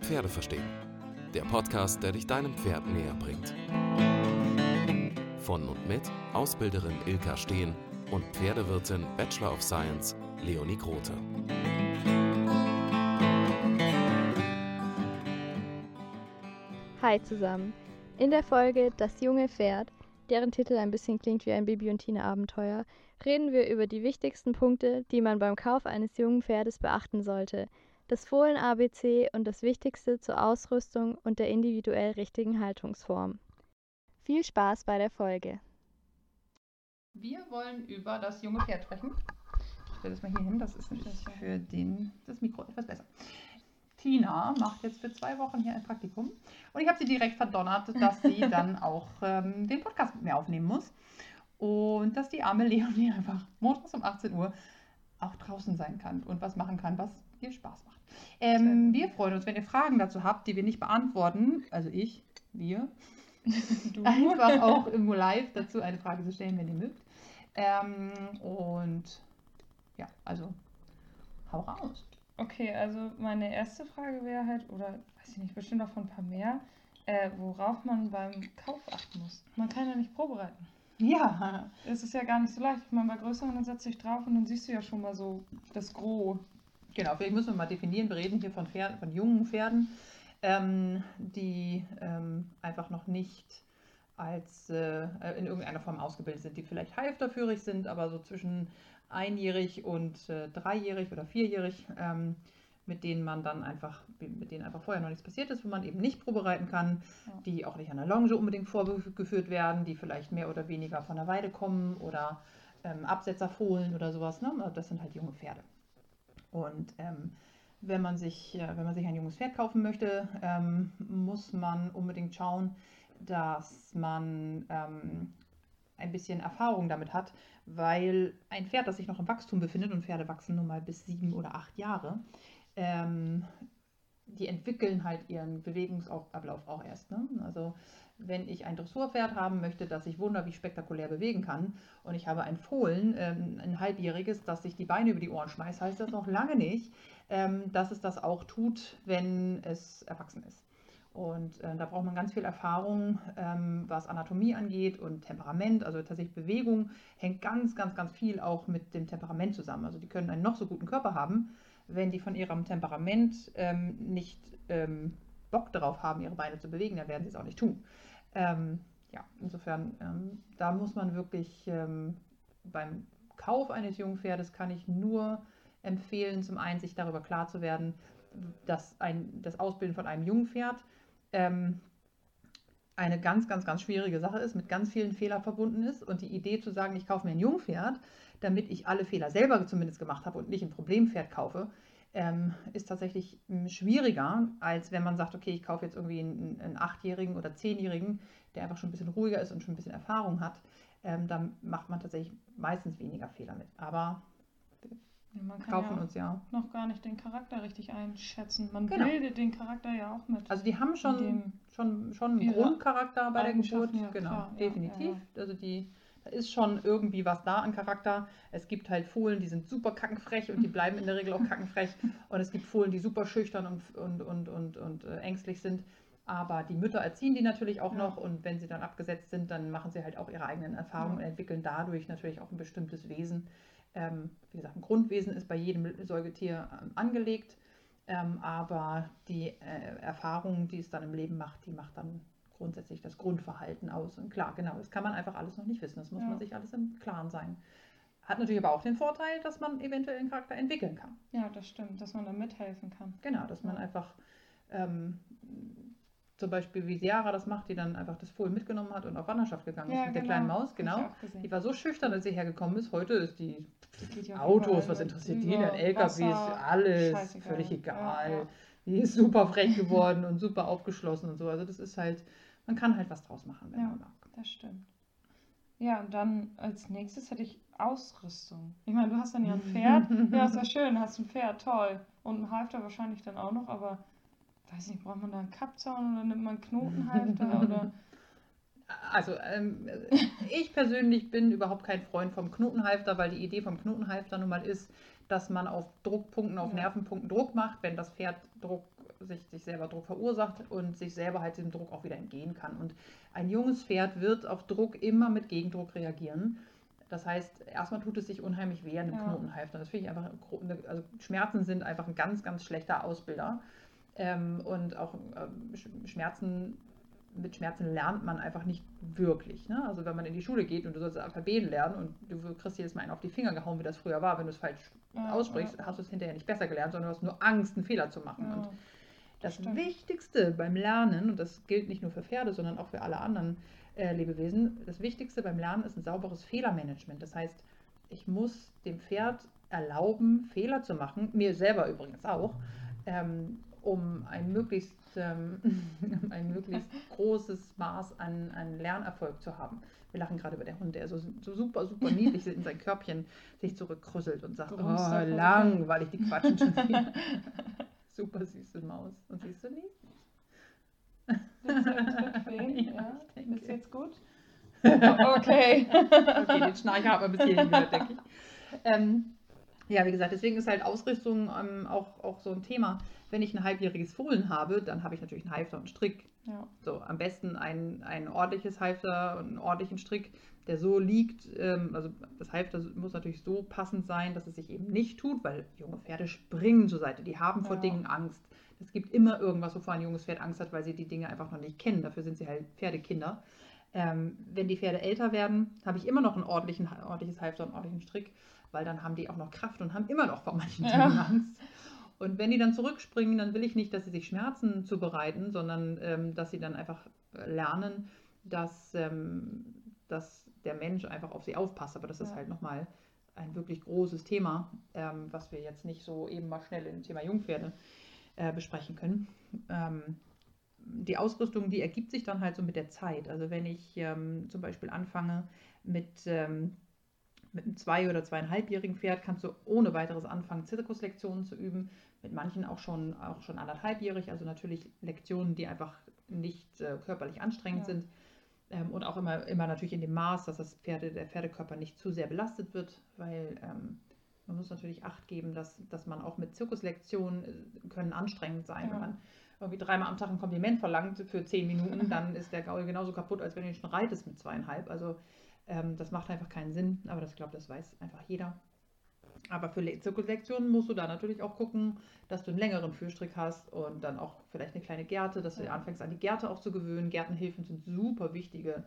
Pferde verstehen. Der Podcast, der dich deinem Pferd näher bringt. Von und mit Ausbilderin Ilka Steen und Pferdewirtin Bachelor of Science Leonie Grote. Hi zusammen. In der Folge Das junge Pferd, deren Titel ein bisschen klingt wie ein Bibi und Tina Abenteuer, reden wir über die wichtigsten Punkte, die man beim Kauf eines jungen Pferdes beachten sollte, das Fohlen ABC und das Wichtigste zur Ausrüstung und der individuell richtigen Haltungsform. Viel Spaß bei der Folge. Wir wollen über das junge Pferd sprechen. Ich stelle das mal hier hin, das ist nämlich für den, das Mikro etwas besser. Tina macht jetzt für zwei Wochen hier ein Praktikum und ich habe sie direkt verdonnert, dass sie dann auch ähm, den Podcast mit mir aufnehmen muss und dass die arme Leonie einfach montags um 18 Uhr auch draußen sein kann und was machen kann, was ihr Spaß macht. Ähm, wir freuen uns, wenn ihr Fragen dazu habt, die wir nicht beantworten, also ich, wir, du. einfach auch im Live dazu eine Frage zu stellen, wenn ihr mögt. Ähm, und ja, also hau raus. Okay, also meine erste Frage wäre halt, oder weiß ich nicht, bestimmt auch von ein paar mehr, äh, worauf man beim Kauf achten muss. Man kann ja nicht vorbereiten. Ja. Es ist ja gar nicht so leicht. Ich meine, bei größeren, dann setzt dich drauf und dann siehst du ja schon mal so das Gros. Genau, vielleicht müssen wir mal definieren. Wir reden hier von Pferden, von jungen Pferden, ähm, die ähm, einfach noch nicht als äh, in irgendeiner Form ausgebildet sind, die vielleicht halfterführig sind, aber so zwischen einjährig und äh, dreijährig oder vierjährig, ähm, mit denen man dann einfach, mit denen einfach vorher noch nichts passiert ist, wo man eben nicht probereiten kann, Ja. die auch nicht an der Longe unbedingt vorgeführt werden, die vielleicht mehr oder weniger von der Weide kommen oder ähm, Absetzerfohlen oder sowas. Ne? Das sind halt junge Pferde. Und ähm, wenn man sich, äh, wenn man sich ein junges Pferd kaufen möchte, ähm, muss man unbedingt schauen, dass man ähm, ein bisschen Erfahrung damit hat, weil ein Pferd, das sich noch im Wachstum befindet, und Pferde wachsen nun mal bis sieben oder acht Jahre, ähm, die entwickeln halt ihren Bewegungsablauf auch erst. Ne? Also wenn ich ein Dressurpferd haben möchte, das sich wunderbar spektakulär bewegen kann und ich habe ein Fohlen, ähm, ein halbjähriges, das sich die Beine über die Ohren schmeißt, heißt das noch lange nicht, ähm, dass es das auch tut, wenn es erwachsen ist. Und äh, da braucht man ganz viel Erfahrung, ähm, was Anatomie angeht und Temperament. Also tatsächlich Bewegung hängt ganz, ganz, ganz viel auch mit dem Temperament zusammen. Also die können einen noch so guten Körper haben, wenn die von ihrem Temperament ähm, nicht ähm, Bock darauf haben, ihre Beine zu bewegen, dann werden sie es auch nicht tun. Ähm, ja, insofern, ähm, da muss man wirklich ähm, beim Kauf eines jungen Pferdes kann ich nur empfehlen, zum einen sich darüber klar zu werden, dass ein, das Ausbilden von einem jungen Pferd ähm, eine ganz, ganz, ganz schwierige Sache ist, mit ganz vielen Fehlern verbunden ist. Und die Idee zu sagen, ich kaufe mir ein Jungpferd, damit ich alle Fehler selber zumindest gemacht habe und nicht ein Problempferd kaufe, ähm, ist tatsächlich m, schwieriger, als wenn man sagt, okay, ich kaufe jetzt irgendwie einen, einen Achtjährigen oder Zehnjährigen, der einfach schon ein bisschen ruhiger ist und schon ein bisschen Erfahrung hat. Ähm, dann macht man tatsächlich meistens weniger Fehler mit. Aber man kann kaufen ja uns ja. noch gar nicht den Charakter richtig einschätzen. Man Genau. bildet den Charakter ja auch mit. Also die haben schon, schon, schon einen Grundcharakter bei der Geburt. Ja, genau, klar, definitiv. ja, Also die, da ist schon irgendwie was da an Charakter. Es gibt halt Fohlen, die sind super kackenfrech und die bleiben in der Regel auch kackenfrech. Und es gibt Fohlen, die super schüchtern und, und, und, und, und äh, ängstlich sind. Aber die Mütter erziehen die natürlich auch Ja. noch und wenn sie dann abgesetzt sind, dann machen sie halt auch ihre eigenen Erfahrungen Ja. und entwickeln dadurch natürlich auch ein bestimmtes Wesen. Ähm, wie gesagt, ein Grundwesen ist bei jedem Säugetier ähm, angelegt. Ähm, aber die äh, Erfahrung, die es dann im Leben macht, die macht dann grundsätzlich das Grundverhalten aus. Und klar, genau, das kann man einfach alles noch nicht wissen. Das muss Ja. man sich alles im Klaren sein. Hat natürlich aber auch den Vorteil, dass man eventuell einen Charakter entwickeln kann. ja, das stimmt, dass man da mithelfen kann. Genau, dass man einfach ähm, zum Beispiel wie Seara das macht, die dann einfach das Fohlen mitgenommen hat und auf Wanderschaft gegangen ist mit der kleinen Maus, genau. Die war so schüchtern, als sie hergekommen ist. Heute ist die ja Autos, was interessiert die denn? LKWs, Wasser, alles, scheißegal. völlig egal. Ja, ja. Die ist super frech geworden und super aufgeschlossen und so. Also das ist halt, man kann halt was draus machen, wenn Ja. man mag. Das stimmt. Ja, und dann als nächstes hätte ich Ausrüstung. Ich meine, du hast dann ja ein Pferd. ja, ist ja schön, hast ein Pferd, toll. Und ein Halfter wahrscheinlich dann auch noch, aber weiß nicht, braucht man da einen Kappzaun oder nimmt man einen Knotenhalfter oder also ähm, ich persönlich bin überhaupt kein Freund vom Knotenhalfter, weil die Idee vom Knotenhalfter nun mal ist, dass man auf Druckpunkten, auf Ja. Nervenpunkten Druck macht, wenn das Pferd Druck, sich, sich selber Druck verursacht und sich selber halt diesem Druck auch wieder entgehen kann. Und ein junges Pferd wird auf Druck immer mit Gegendruck reagieren. Das heißt, erstmal tut es sich unheimlich weh an dem Ja. Knotenhalfter. Das finde ich einfach, also Schmerzen sind einfach ein ganz, ganz schlechter Ausbilder. Ähm, und auch ähm, Sch- Schmerzen, mit Schmerzen lernt man einfach nicht wirklich. Ne? Also wenn man in die Schule geht und du sollst Alphabet lernen und du kriegst jedes Mal einen auf die Finger gehauen, wie das früher war, wenn du es falsch Ja, aussprichst, ja. hast du es hinterher nicht besser gelernt, sondern du hast nur Angst, einen Fehler zu machen. Und Ja. das Stimmt. Wichtigste beim Lernen, und das gilt nicht nur für Pferde, sondern auch für alle anderen äh, Lebewesen, das Wichtigste beim Lernen ist ein sauberes Fehlermanagement. Das heißt, ich muss dem Pferd erlauben, Fehler zu machen, mir selber übrigens auch, ähm, um ein möglichst, ähm, ein möglichst großes Maß an, an Lernerfolg zu haben. Wir lachen gerade über den Hund, der so, so super, super niedlich in sein Körbchen sich zurückkrüsselt und sagt, oh, da vor sich hin." langweilig, die quatschen schon wieder. super süße Maus. Und siehst du nicht? Tritt fehlen? Ja, Ja. Ist jetzt gut? okay. Okay, den Schnarcher hat man bis hierhin gehört, denke ich. Ähm, ja, wie gesagt, deswegen ist halt Ausrüstung ähm, auch, auch so ein Thema. Wenn ich ein halbjähriges Fohlen habe, dann habe ich natürlich einen Halfter und einen Strick. Ja. So, am besten ein, ein ordentliches Halfter und einen ordentlichen Strick, der so liegt. Ähm, also das Halfter muss natürlich so passend sein, dass es sich eben nicht tut, weil junge Pferde springen zur Seite, die haben vor Ja. Dingen Angst. Es gibt immer irgendwas, wovor ein junges Pferd Angst hat, weil sie die Dinge einfach noch nicht kennen. Dafür sind sie halt Pferdekinder. Ähm, wenn die Pferde älter werden, habe ich immer noch ein ordentliches Halfter und einen ordentlichen Strick, weil dann haben die auch noch Kraft und haben immer noch vor manchen Ja. Dingen Angst. Und wenn die dann zurückspringen, dann will ich nicht, dass sie sich Schmerzen zubereiten, sondern ähm, dass sie dann einfach äh, lernen, dass, ähm, dass der Mensch einfach auf sie aufpasst. Aber das ist Ja. halt nochmal ein wirklich großes Thema, ähm, was wir jetzt nicht so eben mal schnell im Thema Jungpferde äh, besprechen können. Ähm, die Ausrüstung, die ergibt sich dann halt so mit der Zeit. Also wenn ich ähm, zum Beispiel anfange mit, ähm, mit einem zwei- oder zweieinhalbjährigen Pferd, kannst du ohne weiteres anfangen, Zirkuslektionen zu üben. Mit manchen auch schon, auch schon anderthalbjährig, also natürlich Lektionen, die einfach nicht äh, körperlich anstrengend Ja. sind. Ähm, und auch immer, immer natürlich in dem Maß, dass das Pferde, der Pferdekörper nicht zu sehr belastet wird, weil ähm, man muss natürlich Acht geben, dass, dass man auch mit Zirkuslektionen äh, können anstrengend sein. Ja. Wenn man irgendwie dreimal am Tag ein Kompliment verlangt für zehn Minuten, dann ist der Gaul genauso kaputt, als wenn du ihn schon reitest mit zweieinhalb. Also ähm, das macht einfach keinen Sinn, aber das glaube das weiß einfach jeder. Aber für Le- Zirkuslektionen musst du da natürlich auch gucken, dass du einen längeren Führstrick hast und dann auch vielleicht eine kleine Gerte, dass du anfängst an die Gerte auch zu gewöhnen. Gärtenhilfen sind super wichtige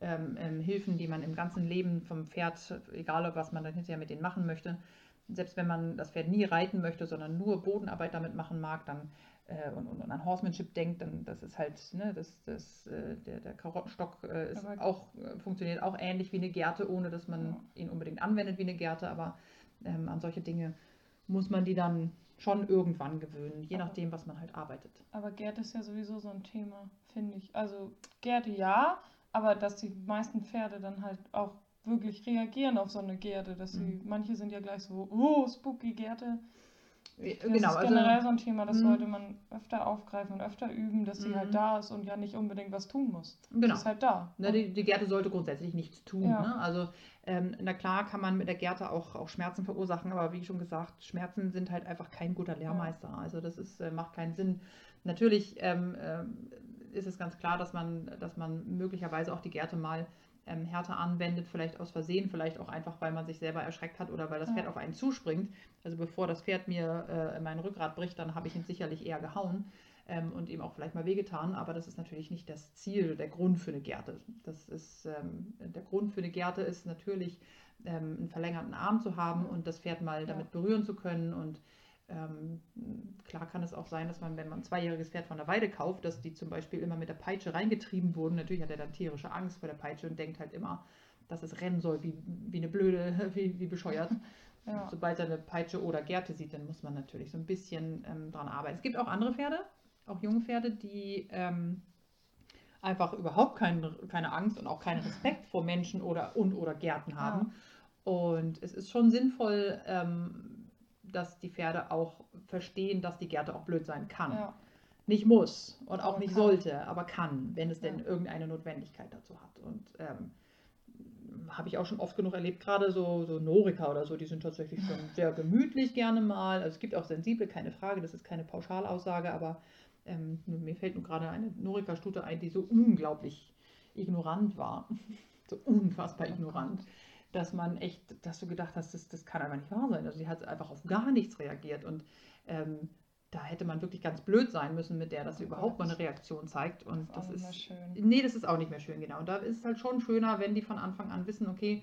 ähm, ähm, Hilfen, die man im ganzen Leben vom Pferd, egal ob was man dann hinterher mit denen machen möchte, selbst wenn man das Pferd nie reiten möchte, sondern nur Bodenarbeit damit machen mag, dann äh, und, und, und an Horsemanship denkt, dann das ist halt, ne, das, das, äh, der, der Karottenstock äh, auch, äh, funktioniert auch ähnlich wie eine Gerte, ohne dass man Ja. ihn unbedingt anwendet wie eine Gerte, aber ähm, an solche Dinge muss man die dann schon irgendwann gewöhnen, je Aber- nachdem, was man halt arbeitet. Aber Gerd ist ja sowieso so ein Thema, finde ich. Also Gerde ja, aber dass die meisten Pferde dann halt auch wirklich reagieren auf so eine Gerde, dass sie, Mhm. manche sind ja gleich so, oh, spooky Gerde. Äh, Das genau, ist also generell so ein Thema, das Mhm. sollte man öfter aufgreifen und öfter üben, dass sie halt da ist und ja nicht unbedingt was tun muss. genau. Sie ist halt da. Ne, die, die Gerte sollte grundsätzlich nichts tun. Ja. Ne? Also, ähm, na klar kann man mit der Gerte auch, auch Schmerzen verursachen, aber wie schon gesagt, Schmerzen sind halt einfach kein guter Lehrmeister. Also, das ist, äh, macht keinen Sinn. Natürlich ähm, ähm, ist es ganz klar, dass man, dass man möglicherweise auch die Gerte mal ähm, härter anwendet, vielleicht aus Versehen, vielleicht auch einfach, weil man sich selber erschreckt hat oder weil das Ja. Pferd auf einen zuspringt. Also, bevor das Pferd mir äh, mein Rückgrat bricht, dann habe ich ihn sicherlich eher gehauen ähm, und ihm auch vielleicht mal wehgetan, aber das ist natürlich nicht das Ziel, der Grund für eine Gerte. Das ist, ähm, der Grund für eine Gerte ist natürlich, ähm, einen verlängerten Arm zu haben und das Pferd mal Ja. damit berühren zu können. Und ähm, klar kann es auch sein, dass man, wenn man ein zweijähriges Pferd von der Weide kauft, dass die zum Beispiel immer mit der Peitsche reingetrieben wurden. Natürlich hat er dann tierische Angst vor der Peitsche und denkt halt immer, dass es rennen soll, wie, wie eine Blöde, wie, wie bescheuert. Ja. Sobald er eine Peitsche oder Gerte sieht, dann muss man natürlich so ein bisschen ähm, dran arbeiten. Es gibt auch andere Pferde, auch junge Pferde, die ähm, einfach überhaupt kein, keine Angst und auch keinen Respekt vor Menschen oder und oder Gärten haben. Und es ist schon sinnvoll, ähm, dass die Pferde auch verstehen, dass die Gerte auch blöd sein kann. Ja. Nicht muss und auch Aber nicht kann. sollte, aber kann, wenn es denn Ja. irgendeine Notwendigkeit dazu hat. Und ähm, habe ich auch schon oft genug erlebt, gerade so, so Norika oder so, die sind tatsächlich schon sehr gemütlich gerne mal. Also es gibt auch sensible, keine Frage, das ist keine Pauschalaussage, aber ähm, mir fällt nun gerade eine Norika-Stute ein, die so unglaublich ignorant war. so unfassbar ignorant, dass man echt, dass du gedacht hast, das, das kann einfach nicht wahr sein. Also sie hat einfach auf gar nichts reagiert und ähm, da hätte man wirklich ganz blöd sein müssen mit der, dass sie Oh überhaupt mal eine Reaktion zeigt. Und Das ist nicht mehr schön. Nee, das ist auch nicht mehr schön, genau. Und da ist es halt schon schöner, wenn die von Anfang an wissen, okay,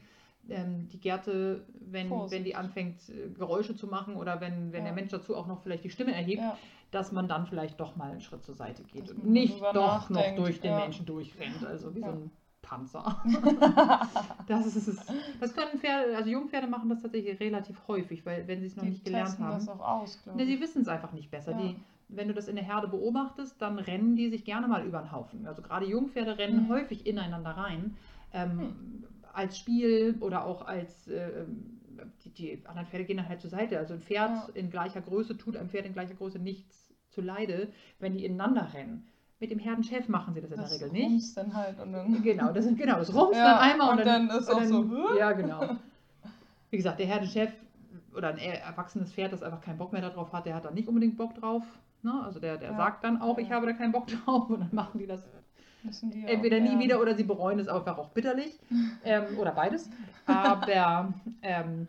ähm, die Gerte, wenn, wenn die anfängt, äh, Geräusche zu machen oder wenn, wenn Ja. der Mensch dazu auch noch vielleicht die Stimme erhebt, Ja, dass man dann vielleicht doch mal einen Schritt zur Seite geht Dass und nicht doch noch nachdenkt, durch den ja. Menschen durchrennt, also wie so ein Panzer. das ist es. Das können Pferde, also Jungpferde machen das tatsächlich relativ häufig, weil wenn sie es noch die nicht gelernt haben. das auch aus, Ne, sie wissen es einfach nicht besser. Ja. Die, wenn du das in der Herde beobachtest, dann rennen die sich gerne mal über den Haufen. Also gerade Jungpferde rennen Mhm. häufig ineinander rein. Ähm, Als Spiel oder auch als äh, die, die anderen Pferde gehen dann halt zur Seite. Also ein Pferd Ja. in gleicher Größe tut einem Pferd in gleicher Größe nichts zu Leide, wenn die ineinander rennen. Mit dem Herdenchef machen sie das in das der Regel nicht. dann halt und dann. Genau, das, genau, das rumst Ja, dann einmal und, und dann, dann ist und auch so, "Hä?" Ja, genau. Wie gesagt, der Herdenchef oder ein er- erwachsenes Pferd, das einfach keinen Bock mehr darauf hat, der hat da nicht unbedingt Bock drauf. Ne? Also der, der Ja. sagt dann auch, ich Ja. habe da keinen Bock drauf und dann machen die das die ja entweder auch nie lernen. wieder oder sie bereuen es einfach auch bitterlich ähm, oder beides. Aber ähm,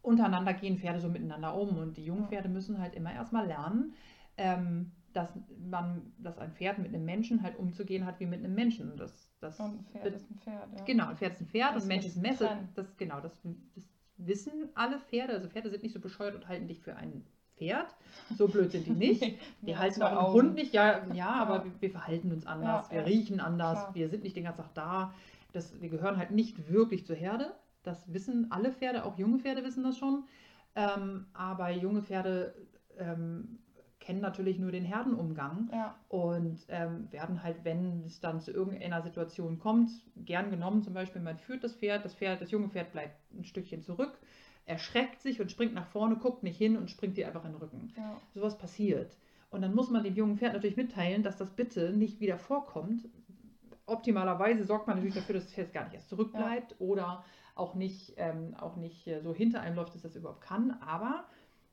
untereinander gehen Pferde so miteinander um und die Jungpferde müssen halt immer erstmal lernen, ähm, dass man, dass ein Pferd mit einem Menschen halt umzugehen hat wie mit einem Menschen. Und Das, das Und ein Pferd ist ein Pferd, ja. Genau, ein Pferd ist ein Pferd Das und ein Mensch ist ein Messer. Das, genau, das, das wissen alle Pferde. Also Pferde sind nicht so bescheuert und halten dich für ein Pferd. So blöd sind die nicht. Die Ja, halten auch einen. Hund nicht, ja, ja, aber Ja. wir, wir verhalten uns anders, Ja, wir riechen anders, klar. wir sind nicht den ganzen Tag da. Das, wir gehören halt nicht wirklich zur Herde. Das wissen alle Pferde, auch junge Pferde wissen das schon. Ähm, aber junge Pferde ähm, kennen natürlich nur den Herdenumgang Ja, und ähm, werden halt, wenn es dann zu irgendeiner Situation kommt, gern genommen. Zum Beispiel, man führt das Pferd, das Pferd, das junge Pferd bleibt ein Stückchen zurück, erschreckt sich und springt nach vorne, guckt nicht hin und springt dir einfach in den Rücken. ja. Sowas passiert. Und dann muss man dem jungen Pferd natürlich mitteilen, dass das bitte nicht wieder vorkommt. Optimalerweise sorgt man natürlich dafür, dass das Pferd gar nicht erst zurückbleibt oder auch nicht, ähm, auch nicht äh, so hinter einem läuft, dass das überhaupt kann. Aber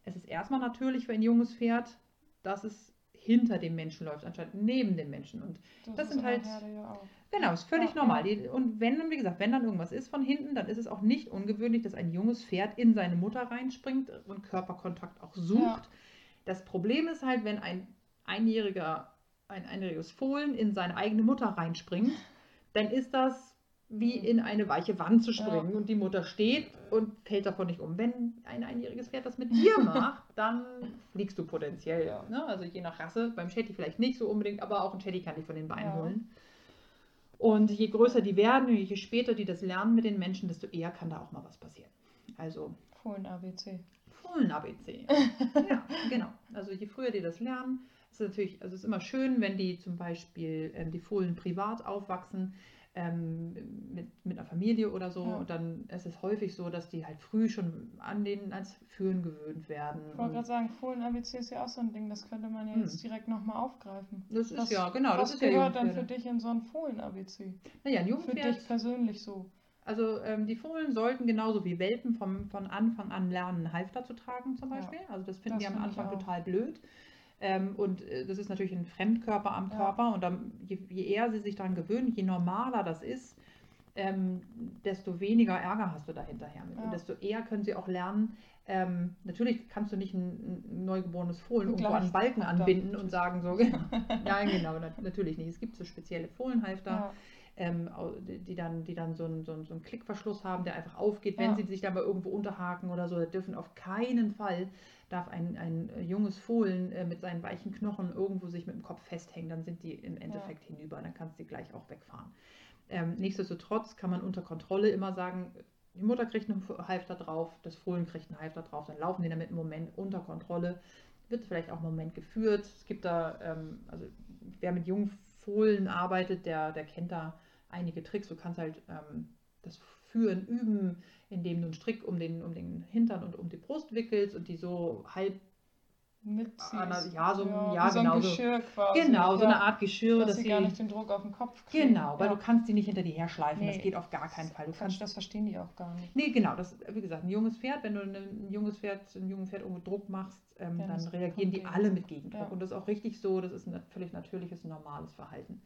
es ist erstmal natürlich für ein junges Pferd, dass es hinter dem Menschen läuft, anstatt neben dem Menschen. Und Das ist sind halt- ja. Genau, ist völlig Ja, normal. Die, und wenn dann, wie gesagt, wenn dann irgendwas ist von hinten, dann ist es auch nicht ungewöhnlich, dass ein junges Pferd in seine Mutter reinspringt und Körperkontakt auch sucht. Ja. Das Problem ist halt, wenn ein einjähriger, ein einjähriges Fohlen in seine eigene Mutter reinspringt, dann ist das wie in eine weiche Wand zu springen Ja. und die Mutter steht und fällt davon nicht um. Wenn ein einjähriges Pferd das mit dir macht, dann fliegst du potenziell. Ja. Ne? Also je nach Rasse, beim Shetty vielleicht nicht so unbedingt, aber auch ein Shetty kann dich von den Beinen Ja. holen. Und je größer die werden, und je später die das lernen mit den Menschen, desto eher kann da auch mal was passieren. Also Fohlen ABC. Fohlen-ABC. ja, genau. Also je früher die das lernen, ist es natürlich, also es ist immer schön, wenn die zum Beispiel ähm, die Fohlen privat aufwachsen, ähm, mit, mit einer Familie oder so. Ja. Und dann ist es häufig so, dass die halt früh schon an den ans Führen gewöhnt werden. Ich wollte gerade sagen, Fohlen ABC ist ja auch so ein Ding, das könnte man ja Hm. jetzt direkt nochmal aufgreifen. das ist Was- ja, genau, das Was ja gehört dann für dich in so ein Fohlen ABC? Naja, ein Für Jungpferd, dich persönlich so. also ähm, die Fohlen sollten genauso wie Welpen vom, von Anfang an lernen, Halfter zu tragen zum Ja, Beispiel. Also das finden das die am finde ich Anfang total blöd. Ähm, und äh, das ist natürlich ein Fremdkörper am Ja. Körper. Und dann, je, je eher sie sich daran gewöhnen, je normaler das ist, ähm, desto weniger Ärger hast du da hinterher mit. Ja. Und desto eher können sie auch lernen, ähm, natürlich kannst du nicht ein, ein neugeborenes Fohlen irgendwo an einen Balken anbinden und sagen so. Nein, genau, nat natürlich nicht. Es gibt so spezielle Fohlenhalfter Ja, ähm, die dann, die dann so, einen, so, einen, so einen Klickverschluss haben, der einfach aufgeht, wenn Ja. sie sich da mal irgendwo unterhaken oder so. Da dürfen auf keinen Fall, darf ein, ein äh, junges Fohlen äh, mit seinen weichen Knochen irgendwo sich mit dem Kopf festhängen, dann sind die im Endeffekt hinüber, dann kannst du die gleich auch wegfahren. Ähm, nichtsdestotrotz kann man unter Kontrolle immer sagen, die Mutter kriegt einen Halfter drauf, das Fohlen kriegt einen Halfter drauf, dann laufen die damit einen Moment unter Kontrolle, wird vielleicht auch einen Moment geführt. Es gibt da, ähm, also wer mit jungen Fohlen arbeitet, der, der kennt da einige Tricks. Du kannst halt ähm, das Führen üben, indem du einen Strick um den, um den Hintern und um die Brust wickelst und die so halb mitziehst. Ana- ja, so ein- ja, wie so ein genau so. Geschirr quasi. Genau, so ja, eine Art Geschirr, dass dass sie gar nicht den Druck auf den Kopf kriegen. Genau, weil ja. du kannst die nicht hinter dir herschleifen. Das Nee. geht auf gar keinen Fall. Du kannst das verstehen die auch gar nicht. Nee, genau, das wie gesagt, ein junges Pferd, wenn du ein, ein junges Pferd, ein junges Pferd irgendwo Druck machst, ähm, Ja, dann das reagieren die alle mit Gegendruck. ja. Und das ist auch richtig so, das ist ein völlig natürliches, normales Verhalten.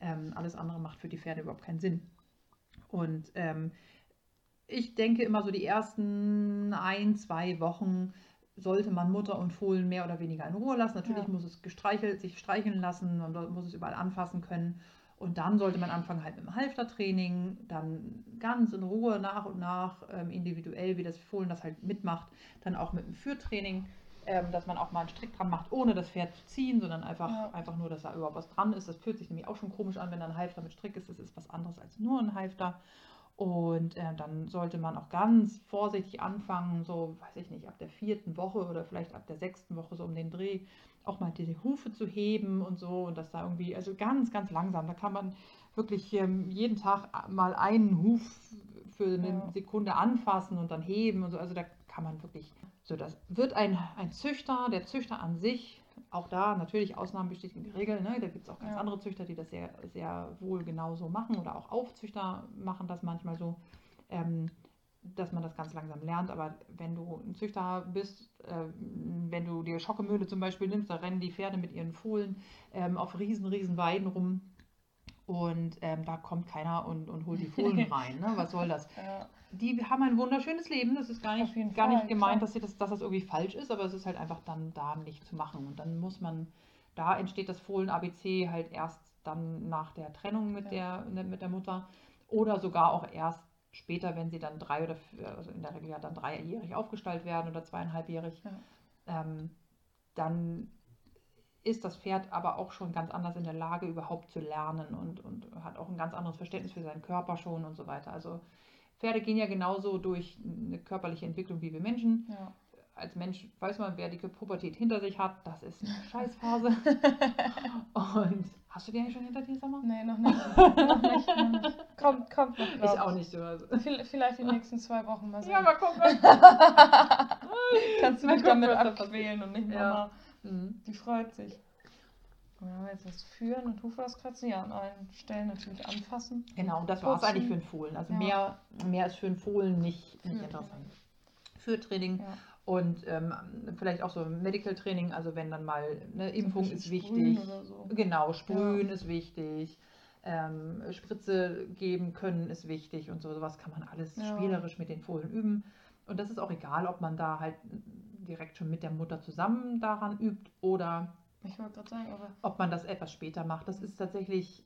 Ähm, alles andere macht für die Pferde überhaupt keinen Sinn. Und ähm, ich denke immer so die ersten ein, zwei Wochen sollte man Mutter und Fohlen mehr oder weniger in Ruhe lassen. Natürlich Ja. muss es gestreichelt, sich streicheln lassen, man muss es überall anfassen können. Und dann sollte man anfangen halt mit dem Halftertraining, dann ganz in Ruhe nach und nach ähm, individuell, wie das Fohlen das halt mitmacht, dann auch mit dem Führtraining, ähm, dass man auch mal einen Strick dran macht, ohne das Pferd zu ziehen, sondern einfach, Ja. einfach nur, dass da überhaupt was dran ist. Das fühlt sich nämlich auch schon komisch an, wenn da ein Halfter mit Strick ist. Das ist was anderes als nur ein Halfter. Und äh, dann sollte man auch ganz vorsichtig anfangen, so, weiß ich nicht, ab der vierten Woche oder vielleicht ab der sechsten Woche, so um den Dreh, auch mal die Hufe zu heben und so. Und das da irgendwie, also ganz, ganz langsam. Da kann man wirklich ähm, jeden Tag mal einen Huf für eine Ja. Sekunde anfassen und dann heben und so. Also da kann man wirklich, so das wird ein, ein Züchter, der Züchter an sich, auch da natürlich Ausnahmen bestätigen die Regel, ne? da gibt es auch ganz Ja. andere Züchter, die das sehr, sehr wohl genauso machen oder auch Aufzüchter machen das manchmal so, ähm, dass man das ganz langsam lernt. Aber wenn du ein Züchter bist, äh, wenn du die Schockemühle zum Beispiel nimmst, da rennen die Pferde mit ihren Fohlen ähm, auf riesen, riesen Weiden rum. Und ähm, da kommt keiner und, und holt die Fohlen rein. Ne? Was soll das? Ja. die haben ein wunderschönes Leben. Das ist gar nicht, gar Fall, nicht gemeint, dass, das, dass das irgendwie falsch ist, aber es ist halt einfach dann da nicht zu machen. Und dann muss man, da entsteht das Fohlen-ABC halt erst dann nach der Trennung mit, Ja. der, ne, mit der Mutter oder sogar auch erst später, wenn sie dann drei oder, vier- also in der Regel ja dann dreijährig aufgestallt werden oder zweieinhalbjährig. Ja. Ähm, dann ist das Pferd aber auch schon ganz anders in der Lage, überhaupt zu lernen und, und hat auch ein ganz anderes Verständnis für seinen Körper schon und so weiter. Also Pferde gehen ja genauso durch eine körperliche Entwicklung wie wir Menschen. Ja. Als Mensch weiß man, wer die Pubertät hinter sich hat, das ist eine Scheißphase. Und hast du die eigentlich schon hinter dir, mal? Nee, noch nicht. noch nicht, noch nicht. Kommt, kommt noch. Ich glaub auch nicht so. Also. Viel- Vielleicht die nächsten zwei Wochen mal sehen. Ja, mal gucken. Kannst du gucken, damit abquälen und nicht Ja. Mhm. Die freut sich. Ja, jetzt das Führen und auskratzen. Ja, an allen Stellen natürlich anfassen. Genau, und das war es eigentlich für einen Fohlen. Also Ja. mehr, mehr ist für einen Fohlen nicht, nicht interessant. Führtraining Ja. und ähm, vielleicht auch so Medical Training, also wenn dann mal eine Impfung Zum ist wichtig. So. Genau, sprühen ist wichtig. Ähm, Spritze geben können ist wichtig und so. Sowas kann man alles Ja. spielerisch mit den Fohlen üben. Und das ist auch egal, ob man da halt direkt schon mit der Mutter zusammen daran übt oder sagen, ob man das etwas später macht. Das ist tatsächlich,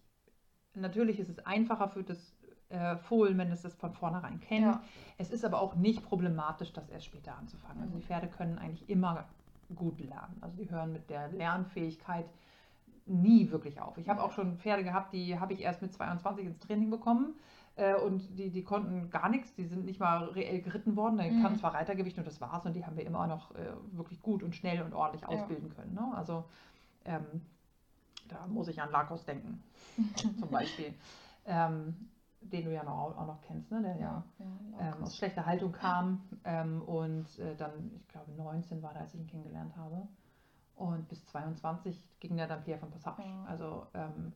natürlich ist es einfacher für das äh, Fohlen, wenn es das von vornherein kennt. Ja. Es ist aber auch nicht problematisch, das erst später anzufangen. Also Mhm. die Pferde können eigentlich immer gut lernen. Also die hören mit der Lernfähigkeit nie wirklich auf. Ich habe auch schon Pferde gehabt, die habe ich erst mit 22 ins Training bekommen. Äh, Und die, die konnten gar nichts, die sind nicht mal reell geritten worden. Die Mhm. kannten zwar Reitergewicht und das war's und die haben wir immer noch äh, wirklich gut und schnell und ordentlich Ja. ausbilden können. Ne? Also ähm, da muss ich an Lakos denken, zum Beispiel. Ähm, den du ja noch, auch noch kennst, ne? der ja, ja, ähm, aus schlechter Haltung kam ähm, und äh, dann, ich glaube, 19 war er, als ich ihn kennengelernt habe. Und bis 22 ging er dann Pierre von Passage. Ja. Also, ähm,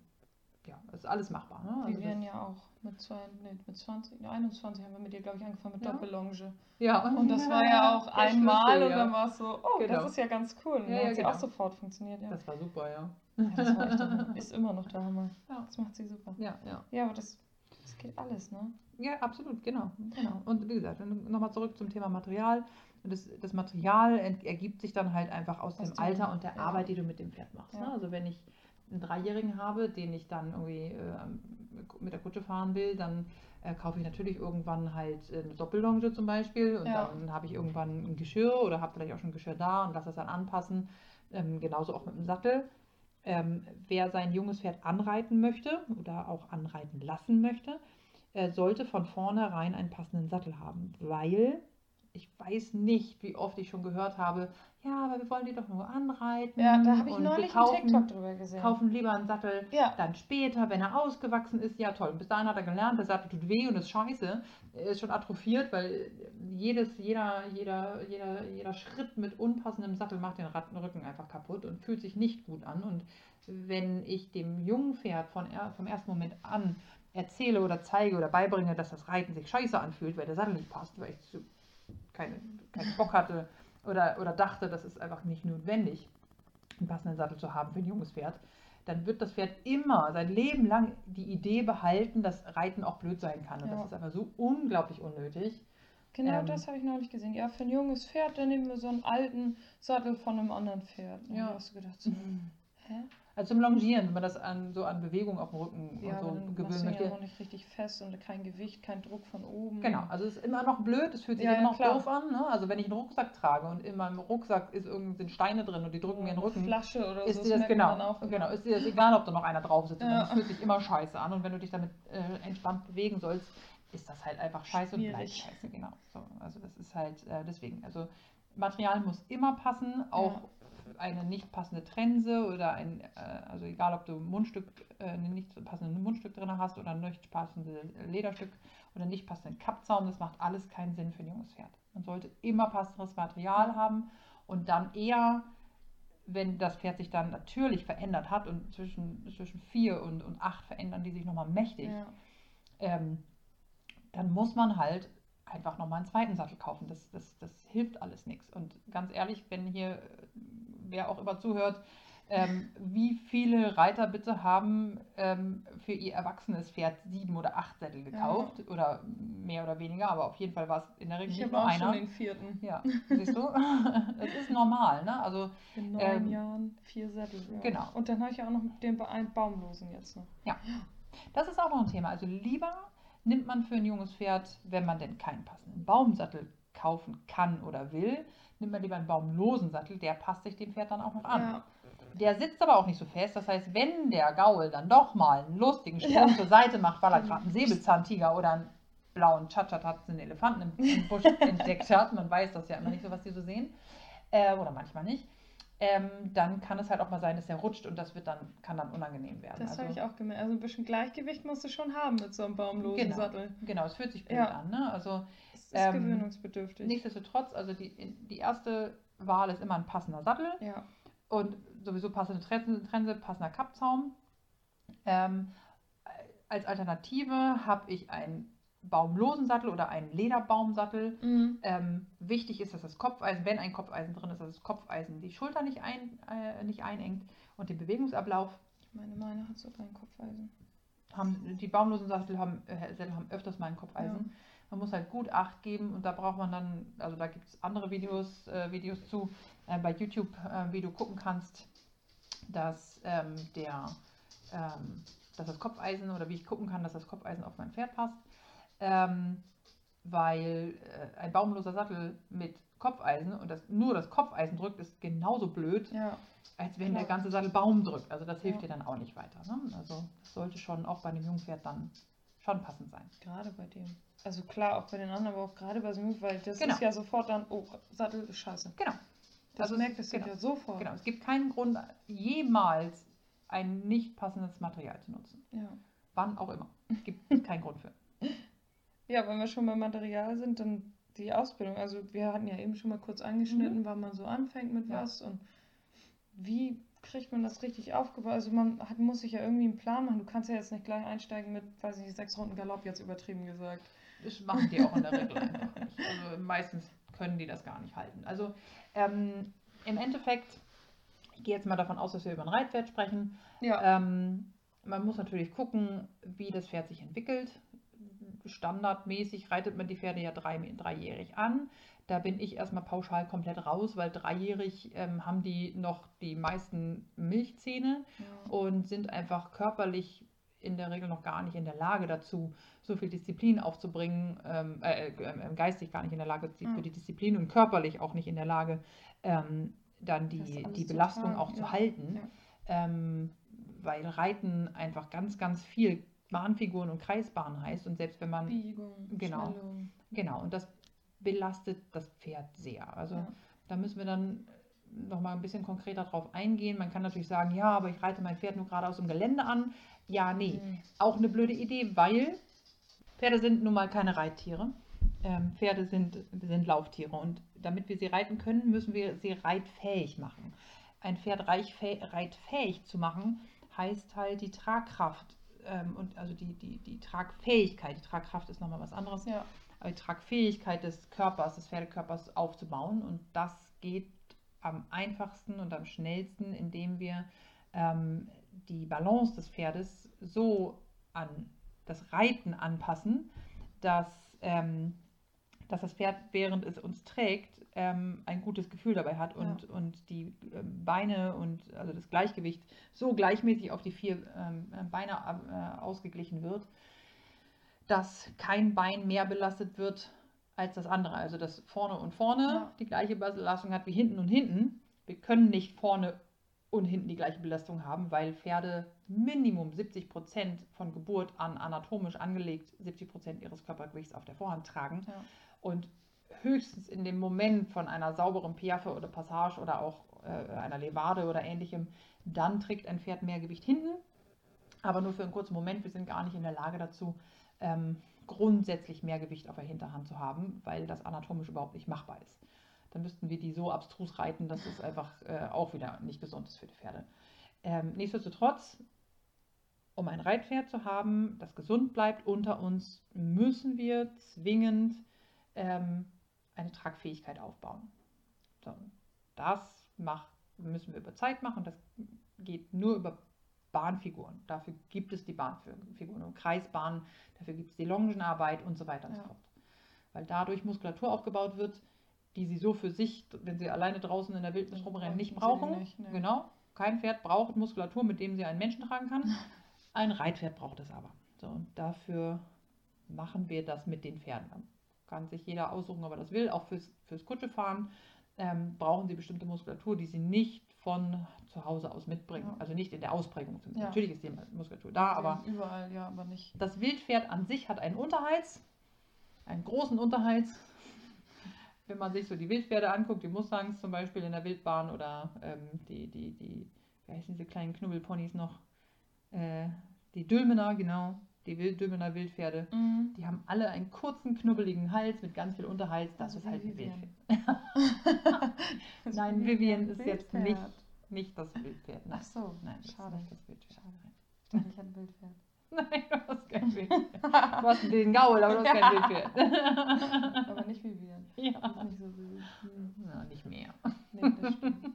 ja, ist alles machbar. Ne? Wir Also wären das, ja auch mit, zwei, nee, mit 20, nee, 21 haben wir mit dir, glaube ich, angefangen mit Ja. Doppellonge. ja, Und das war ja auch der einmal und ja. dann war es so, oh, Genau. das ist ja ganz cool. Und Ja, ja, hat sie genau. auch sofort funktioniert, ja. Das war super, ja. ja das war echt der. Ist immer noch der Hammer. Ja. Das macht sie super. Ja, ja. Ja, aber das, das geht alles, ne? Ja, absolut, genau. genau. Und wie gesagt, nochmal zurück zum Thema Material. Das, das Material ergibt sich dann halt einfach aus, Aus dem Alter und der ja. Arbeit, die du mit dem Pferd machst. Ne? Ja. Also wenn ich einen Dreijährigen habe, den ich dann irgendwie äh, mit der Kutsche fahren will, dann äh, kaufe ich natürlich irgendwann halt äh, eine Doppellonge zum Beispiel und Ja. dann habe ich irgendwann ein Geschirr oder habe vielleicht auch schon ein Geschirr da und lasse es dann anpassen. Ähm, genauso auch mit dem Sattel. Ähm, wer sein junges Pferd anreiten möchte oder auch anreiten lassen möchte, äh, sollte von vornherein einen passenden Sattel haben, weil ich weiß nicht, wie oft ich schon gehört habe, ja, aber wir wollen die doch nur anreiten. Ja, da habe ich und neulich kaufen, einen TikTok drüber gesehen. kaufen lieber einen Sattel Ja. dann später, wenn er ausgewachsen ist, ja toll. Bis dahin hat er gelernt, der Sattel tut weh und ist scheiße. Er ist schon atrophiert, weil jedes, jeder, jeder, jeder, jeder Schritt mit unpassendem Sattel macht den Rat- Rücken einfach kaputt und fühlt sich nicht gut an. Und wenn ich dem jungen Pferd von, er- vom ersten Moment an erzähle oder zeige oder beibringe, dass das Reiten sich scheiße anfühlt, weil der Sattel nicht passt, weil ich keine, keinen Bock hatte oder, oder dachte, das ist einfach nicht notwendig, einen passenden Sattel zu haben für ein junges Pferd, dann wird das Pferd immer sein Leben lang die Idee behalten, dass Reiten auch blöd sein kann. Und Ja. das ist einfach so unglaublich unnötig. Genau Ähm, das habe ich neulich gesehen. Ja, für ein junges Pferd, dann nehmen wir so einen alten Sattel von einem anderen Pferd. Und Ja. hast du gedacht, so, hä? Also zum Longieren, wenn man das an, so an Bewegung auf dem Rücken Ja, und so dann gewöhnen ihn ja möchte. noch nicht richtig fest und kein Gewicht, kein Druck von oben. Genau, also es ist immer noch blöd, es fühlt sich Ja, immer ja, noch klar. doof an. Ne? Also wenn ich einen Rucksack trage und in meinem Rucksack ist irgend, sind Steine drin und die drücken mir den Rücken, Flasche oder ist so. dir das genau, auch genau, ist dir das egal, ob da noch einer drauf sitzt. Ja. Es fühlt sich immer scheiße an und wenn du dich damit äh, entspannt bewegen sollst, ist das halt einfach scheiße und bleibt Schwierig. scheiße, genau. So, also das ist halt äh, deswegen. Also Material muss immer passen, auch eine nicht passende Trense oder ein, äh, also egal ob du ein Mundstück, äh, ein nicht passendes Mundstück drin hast oder ein nicht passendes Lederstück oder nicht passenden Kappzaum, das macht alles keinen Sinn für ein junges Pferd. Man sollte immer passendes Material haben und dann eher, wenn das Pferd sich dann natürlich verändert hat und zwischen, zwischen vier und, und acht verändern die sich nochmal mächtig, Ja. ähm, dann muss man halt einfach nochmal einen zweiten Sattel kaufen. Das, das, das hilft alles nichts. Und ganz ehrlich, wenn hier wer auch immer zuhört, ähm, wie viele Reiter bitte haben ähm, für ihr erwachsenes Pferd sieben oder acht Sättel gekauft oder mehr oder weniger, aber auf jeden Fall war es in der Regel Ich nicht nur auch einer. schon den vierten. Ja, siehst du? Es ist normal, ne? Also In neun Ähm, Jahren vier Sättel. Ja. genau. Und dann habe ich ja auch noch den Baumlosen jetzt noch. Das ist auch noch ein Thema. Also lieber nimmt man für ein junges Pferd, wenn man denn keinen passenden Baumsattel kaufen kann oder will, nimmt man lieber einen baumlosen Sattel, der passt sich dem Pferd dann auch noch an. Ja. Der sitzt aber auch nicht so fest. Das heißt, wenn der Gaul dann doch mal einen lustigen Sprung Ja. zur Seite macht, weil er gerade einen Säbelzahntiger oder einen blauen Chachatatz, einen Elefanten im, im Busch entdeckt hat, man weiß das ja immer nicht so, was die so sehen, äh, oder manchmal nicht, ähm, dann kann es halt auch mal sein, dass er rutscht und das wird dann, kann dann unangenehm werden. Das Also- habe ich auch gemerkt. Also ein bisschen Gleichgewicht musst du schon haben mit so einem baumlosen Genau. Sattel. Genau, es fühlt sich blöd Ja. an. Ne? Also Es ist Ähm, gewöhnungsbedürftig. nichtsdestotrotz, also die, die erste Wahl ist immer ein passender Sattel Ja. und sowieso passende Trense, passender Kappzaum. Ähm, als Alternative habe ich einen baumlosen Sattel oder einen Lederbaumsattel. Mhm. Ähm, wichtig ist, dass das Kopfeisen, wenn ein Kopfeisen drin ist, dass das Kopfeisen die Schulter nicht, ein, äh, nicht einengt und den Bewegungsablauf. Ich meine, meine hat sogar ein Kopfeisen. Haben, die baumlosen Sattel haben, äh, haben öfters mal ein Kopfeisen. Man muss halt gut Acht geben und da braucht man dann, also da gibt es andere Videos, äh, Videos zu, äh, bei YouTube, äh, wie du gucken kannst, dass ähm, der, ähm, dass das Kopfeisen oder wie ich gucken kann, dass das Kopfeisen auf mein Pferd passt. Ähm, weil äh, ein baumloser Sattel mit Kopfeisen und das, nur das Kopfeisen drückt, ist genauso blöd, Ja. als wenn der Klar. ganze Sattel Baum drückt. Also das hilft Ja. dir dann auch nicht weiter. Ne? Also das sollte schon auch bei einem Jungpferd dann schon passend sein. Gerade bei dem. Also klar, auch bei den anderen, aber auch gerade bei einem, weil das Genau. ist ja sofort dann, oh, Sattel ist scheiße. Genau. Das Also merkt es genau. ja sofort. Genau, es gibt keinen Grund, jemals ein nicht passendes Material zu nutzen. Ja. Wann auch immer. Es gibt keinen Grund für. ja, wenn wir schon beim Material sind, dann die Ausbildung. Also wir hatten ja eben schon mal kurz angeschnitten, wann man so anfängt mit Mhm. Ja. was und wie kriegt man das richtig aufgebaut. Also man hat, muss sich ja irgendwie einen Plan machen. Du kannst ja jetzt nicht gleich einsteigen mit, weiß ich nicht, sechs Runden Galopp, jetzt übertrieben gesagt. Das machen die auch in der Regel einfach nicht. Also meistens können die das gar nicht halten. Also ähm, im Endeffekt, ich gehe jetzt mal davon aus, dass wir über ein Reitpferd sprechen. Ja. Ähm, man muss natürlich gucken, wie das Pferd sich entwickelt. Standardmäßig reitet man die Pferde ja drei, dreijährig an. Da bin ich erstmal pauschal komplett raus, weil dreijährig ähm, haben die noch die meisten Milchzähne ja. und sind einfach körperlich in der Regel noch gar nicht in der Lage dazu, so viel Disziplin aufzubringen, ähm, äh, äh, geistig gar nicht in der Lage für die Disziplin und körperlich auch nicht in der Lage, ähm, dann die, die Belastung tragen, auch ja. zu halten, Ja. ähm, weil Reiten einfach ganz, ganz viel Bahnfiguren und Kreisbahnen heißt und selbst wenn man Biegung, Genau. Schwellung. Genau, und das belastet das Pferd sehr. Also da müssen wir dann noch mal ein bisschen konkreter drauf eingehen. Man kann natürlich sagen, ja, aber ich reite mein Pferd nur gerade aus dem Gelände an. Ja, nee, Mhm. auch eine blöde Idee, weil Pferde sind nun mal keine Reittiere. Ähm, Pferde sind, sind Lauftiere und damit wir sie reiten können, müssen wir sie reitfähig machen. Ein Pferd reitfähig zu machen, heißt halt die Tragkraft ähm, und also die, die, die Tragfähigkeit. Die Tragkraft ist nochmal was anderes Ja. aber die Tragfähigkeit des Körpers, des Pferdekörpers aufzubauen. Und das geht am einfachsten und am schnellsten, indem wir ähm, die Balance des Pferdes so an das Reiten anpassen, dass, ähm, dass das Pferd, während es uns trägt, ähm, ein gutes Gefühl dabei hat und, und die ähm, Beine und also das Gleichgewicht so gleichmäßig auf die vier ähm, Beine äh, ausgeglichen wird, dass kein Bein mehr belastet wird als das andere. Also dass vorne und vorne Ja. die gleiche Belastung hat wie hinten und hinten. Wir können nicht vorne und hinten die gleiche Belastung haben, weil Pferde Minimum 70 Prozent von Geburt an anatomisch angelegt 70 Prozent ihres Körpergewichts auf der Vorhand tragen Ja. und höchstens in dem Moment von einer sauberen Piaffe oder Passage oder auch äh, einer Levade oder ähnlichem, dann trägt ein Pferd mehr Gewicht hinten, aber nur für einen kurzen Moment. Wir sind gar nicht in der Lage dazu, ähm, grundsätzlich mehr Gewicht auf der Hinterhand zu haben, weil das anatomisch überhaupt nicht machbar ist. Dann müssten wir die so abstrus reiten, dass es einfach äh, auch wieder nicht gesund ist für die Pferde. Ähm, nichtsdestotrotz, um ein Reitpferd zu haben, das gesund bleibt unter uns, müssen wir zwingend ähm, eine Tragfähigkeit aufbauen. So, das macht, müssen wir über Zeit machen. Das geht nur über Bahnfiguren. Dafür gibt es die Bahnfiguren und Kreisbahnen, dafür gibt es die Longenarbeit und so weiter und Ja. so fort. Weil dadurch Muskulatur aufgebaut wird, die sie so für sich, wenn sie alleine draußen in der Wildnis rumrennen, nicht Brauchen nicht, ne. Genau. Kein Pferd braucht Muskulatur, mit dem sie einen Menschen tragen kann. Ein Reitpferd braucht es aber. So, und dafür machen wir das mit den Pferden. Dann kann sich jeder aussuchen, ob er das will. Auch fürs, fürs Kutschefahren ähm, brauchen sie bestimmte Muskulatur, die sie nicht von zu Hause aus mitbringen. Ja. Also nicht in der Ausprägung. Ja. Natürlich ist die Muskulatur da, aber Überall, ja, aber nicht. das Wildpferd an sich hat einen Unterhals, einen großen Unterhals. Wenn man sich so die Wildpferde anguckt, die Mustangs zum Beispiel in der Wildbahn oder ähm, die, die, die, wie heißen diese kleinen Knubbelponys noch? Äh, die Dülmener, genau, die Wild Dülmener Wildpferde. Mhm. Die haben alle einen kurzen, knubbeligen Hals mit ganz viel Unterhals. Das Also ist halt ein. Wildpferd. Nein, Vivian ist jetzt Wildpferd. nicht, nicht das Wildpferd. Nein, Ach so, nein das schade. ist nicht das Wildpferd. Schade. Ich dachte, ich hätte ein Wildpferd. Nein, du hast kein Wildpferd. Du hast den Gaul, aber du hast kein Wildpferd. Aber nicht wie wir. Ja. Das ist nicht so wild. Hm. Na, nicht mehr. Nee, das stimmt.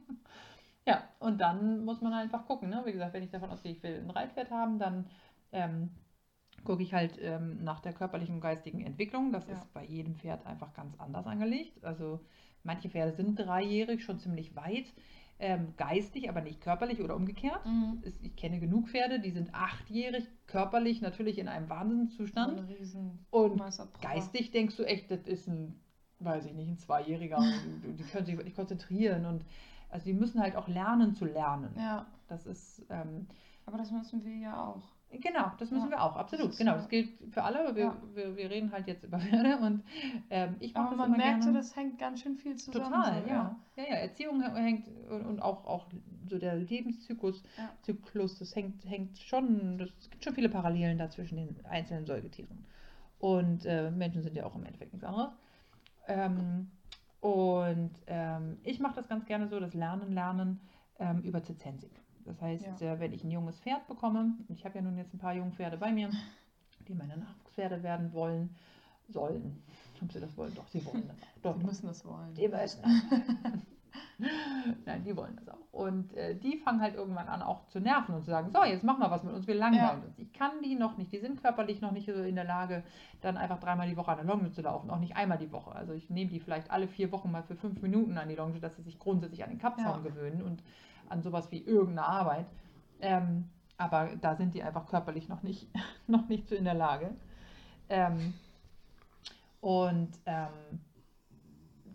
Ja, und dann muss man einfach gucken. Ne? Wie gesagt, wenn ich davon ausgehe, ich will ein Reitpferd haben, dann ähm, gucke ich halt ähm, nach der körperlichen und geistigen Entwicklung. Das Ja. ist bei jedem Pferd einfach ganz anders angelegt. Also manche Pferde sind dreijährig, schon ziemlich weit, ähm, geistig, aber nicht körperlich oder umgekehrt. Mhm. Ich kenne genug Pferde, die sind achtjährig, körperlich natürlich in einem Wahnsinnszustand. Und geistig denkst du echt, das ist ein, weiß ich nicht, ein Zweijähriger. die können sich wirklich konzentrieren und also die müssen halt auch lernen zu lernen. Ja, Das ist, ähm, aber das müssen wir ja auch. Genau, das müssen Ja, wir auch, absolut. genau, das gilt für alle. aber Wir, Ja. wir, wir reden halt jetzt über Pferde und ähm, ich mache das man immer merkt so, gerne. das hängt ganz schön viel zusammen. Total, so, ja. ja. Ja, Erziehung hängt und, und auch, auch so der Lebenszyklus. Zyklus, das hängt, hängt schon, das, es gibt schon viele Parallelen da zwischen den einzelnen Säugetieren. Und äh, Menschen sind ja auch im Endeffekt nichts anderes. Ähm, und ähm, ich mache das ganz gerne so, das Lernen, Lernen ähm, über Zizensik. Das heißt, äh, wenn ich ein junges Pferd bekomme, und ich habe ja nun jetzt ein paar Jungpferde bei mir, die meine Nachwuchspferde werden wollen, sollen. Ob sie das wollen? Doch, sie wollen das auch. Doch, Sie doch. müssen das wollen. Die müssen. Nein, die wollen das auch. Und äh, die fangen halt irgendwann an auch zu nerven und zu sagen, so, jetzt mach mal was mit uns, wir langweilen Ja. uns. Ich kann die noch nicht, die sind körperlich noch nicht so in der Lage, dann einfach dreimal die Woche an der Longe zu laufen, auch nicht einmal die Woche. Also ich nehme die vielleicht alle vier Wochen mal für fünf Minuten an die Longe, dass sie sich grundsätzlich an den Kappzaum Ja. gewöhnen und an sowas wie irgendeine Arbeit. Ähm, aber da sind die einfach körperlich noch nicht, noch nicht so in der Lage. Ähm, und ähm,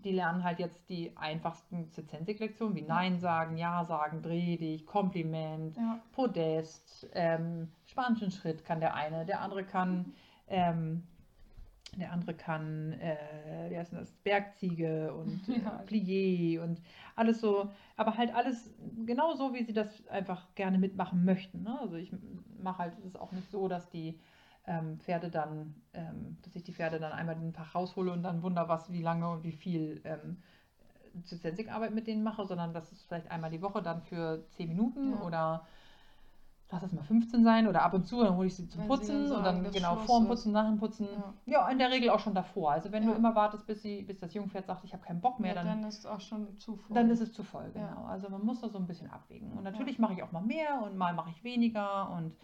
die lernen halt jetzt die einfachsten Zizensik-Lektionen, wie Nein sagen, Ja sagen, dreh dich, Kompliment, Ja, Podest, ähm, spanischen Schritt kann der eine, der andere kann ähm, Der andere kann, äh, wie heißt das, Bergziege und äh, Ja. Plié und alles so, aber halt alles genau so, wie sie das einfach gerne mitmachen möchten. Ne? Also ich mache halt, es ist auch nicht so, dass die ähm, Pferde dann, ähm, dass ich die Pferde dann einmal den Tag raushole und dann wunder was, wie lange und wie viel ähm, Arbeit mit denen mache, sondern das ist vielleicht einmal die Woche dann für 10 Minuten Ja. oder lass es mal 15 sein oder ab und zu, dann hole ich sie zum Wenn sie Putzen dann und sagen, dann genau vorm ist. Putzen, nach dem Putzen. Ja. Ja, in der Regel auch schon davor. Also wenn du Ja. immer wartest, bis, sie, bis das Jungpferd sagt, ich habe keinen Bock mehr, ja, dann, dann ist auch schon zu voll. dann ist es zu voll, genau. Also man muss da so ein bisschen abwägen. Und natürlich mache ich auch mal mehr und mal mache ich weniger und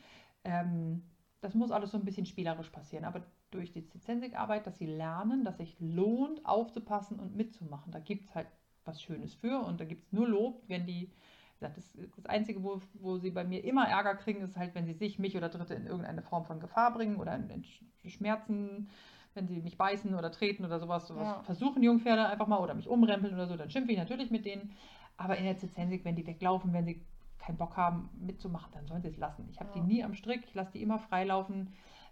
ähm, das muss alles so ein bisschen spielerisch passieren. Aber durch die Zizensik-Arbeit, dass sie lernen, dass sich lohnt, aufzupassen und mitzumachen. Da gibt es halt was Schönes für und da gibt es nur Lob, wenn die, wie gesagt, das, das Einzige, wo, wo sie bei mir immer Ärger kriegen, ist halt, wenn sie sich, mich oder Dritte in irgendeine Form von Gefahr bringen oder in, in Sch- Schmerzen, wenn sie mich beißen oder treten oder sowas, sowas Ja. versuchen Jungpferde einfach mal oder mich umrempeln oder so, dann schimpfe ich natürlich mit denen. Aber in der Zizensik, wenn die weglaufen, wenn sie keinen Bock haben mitzumachen, dann sollen sie es lassen. Ich habe Ja. die nie am Strick, ich lasse die immer freilaufen.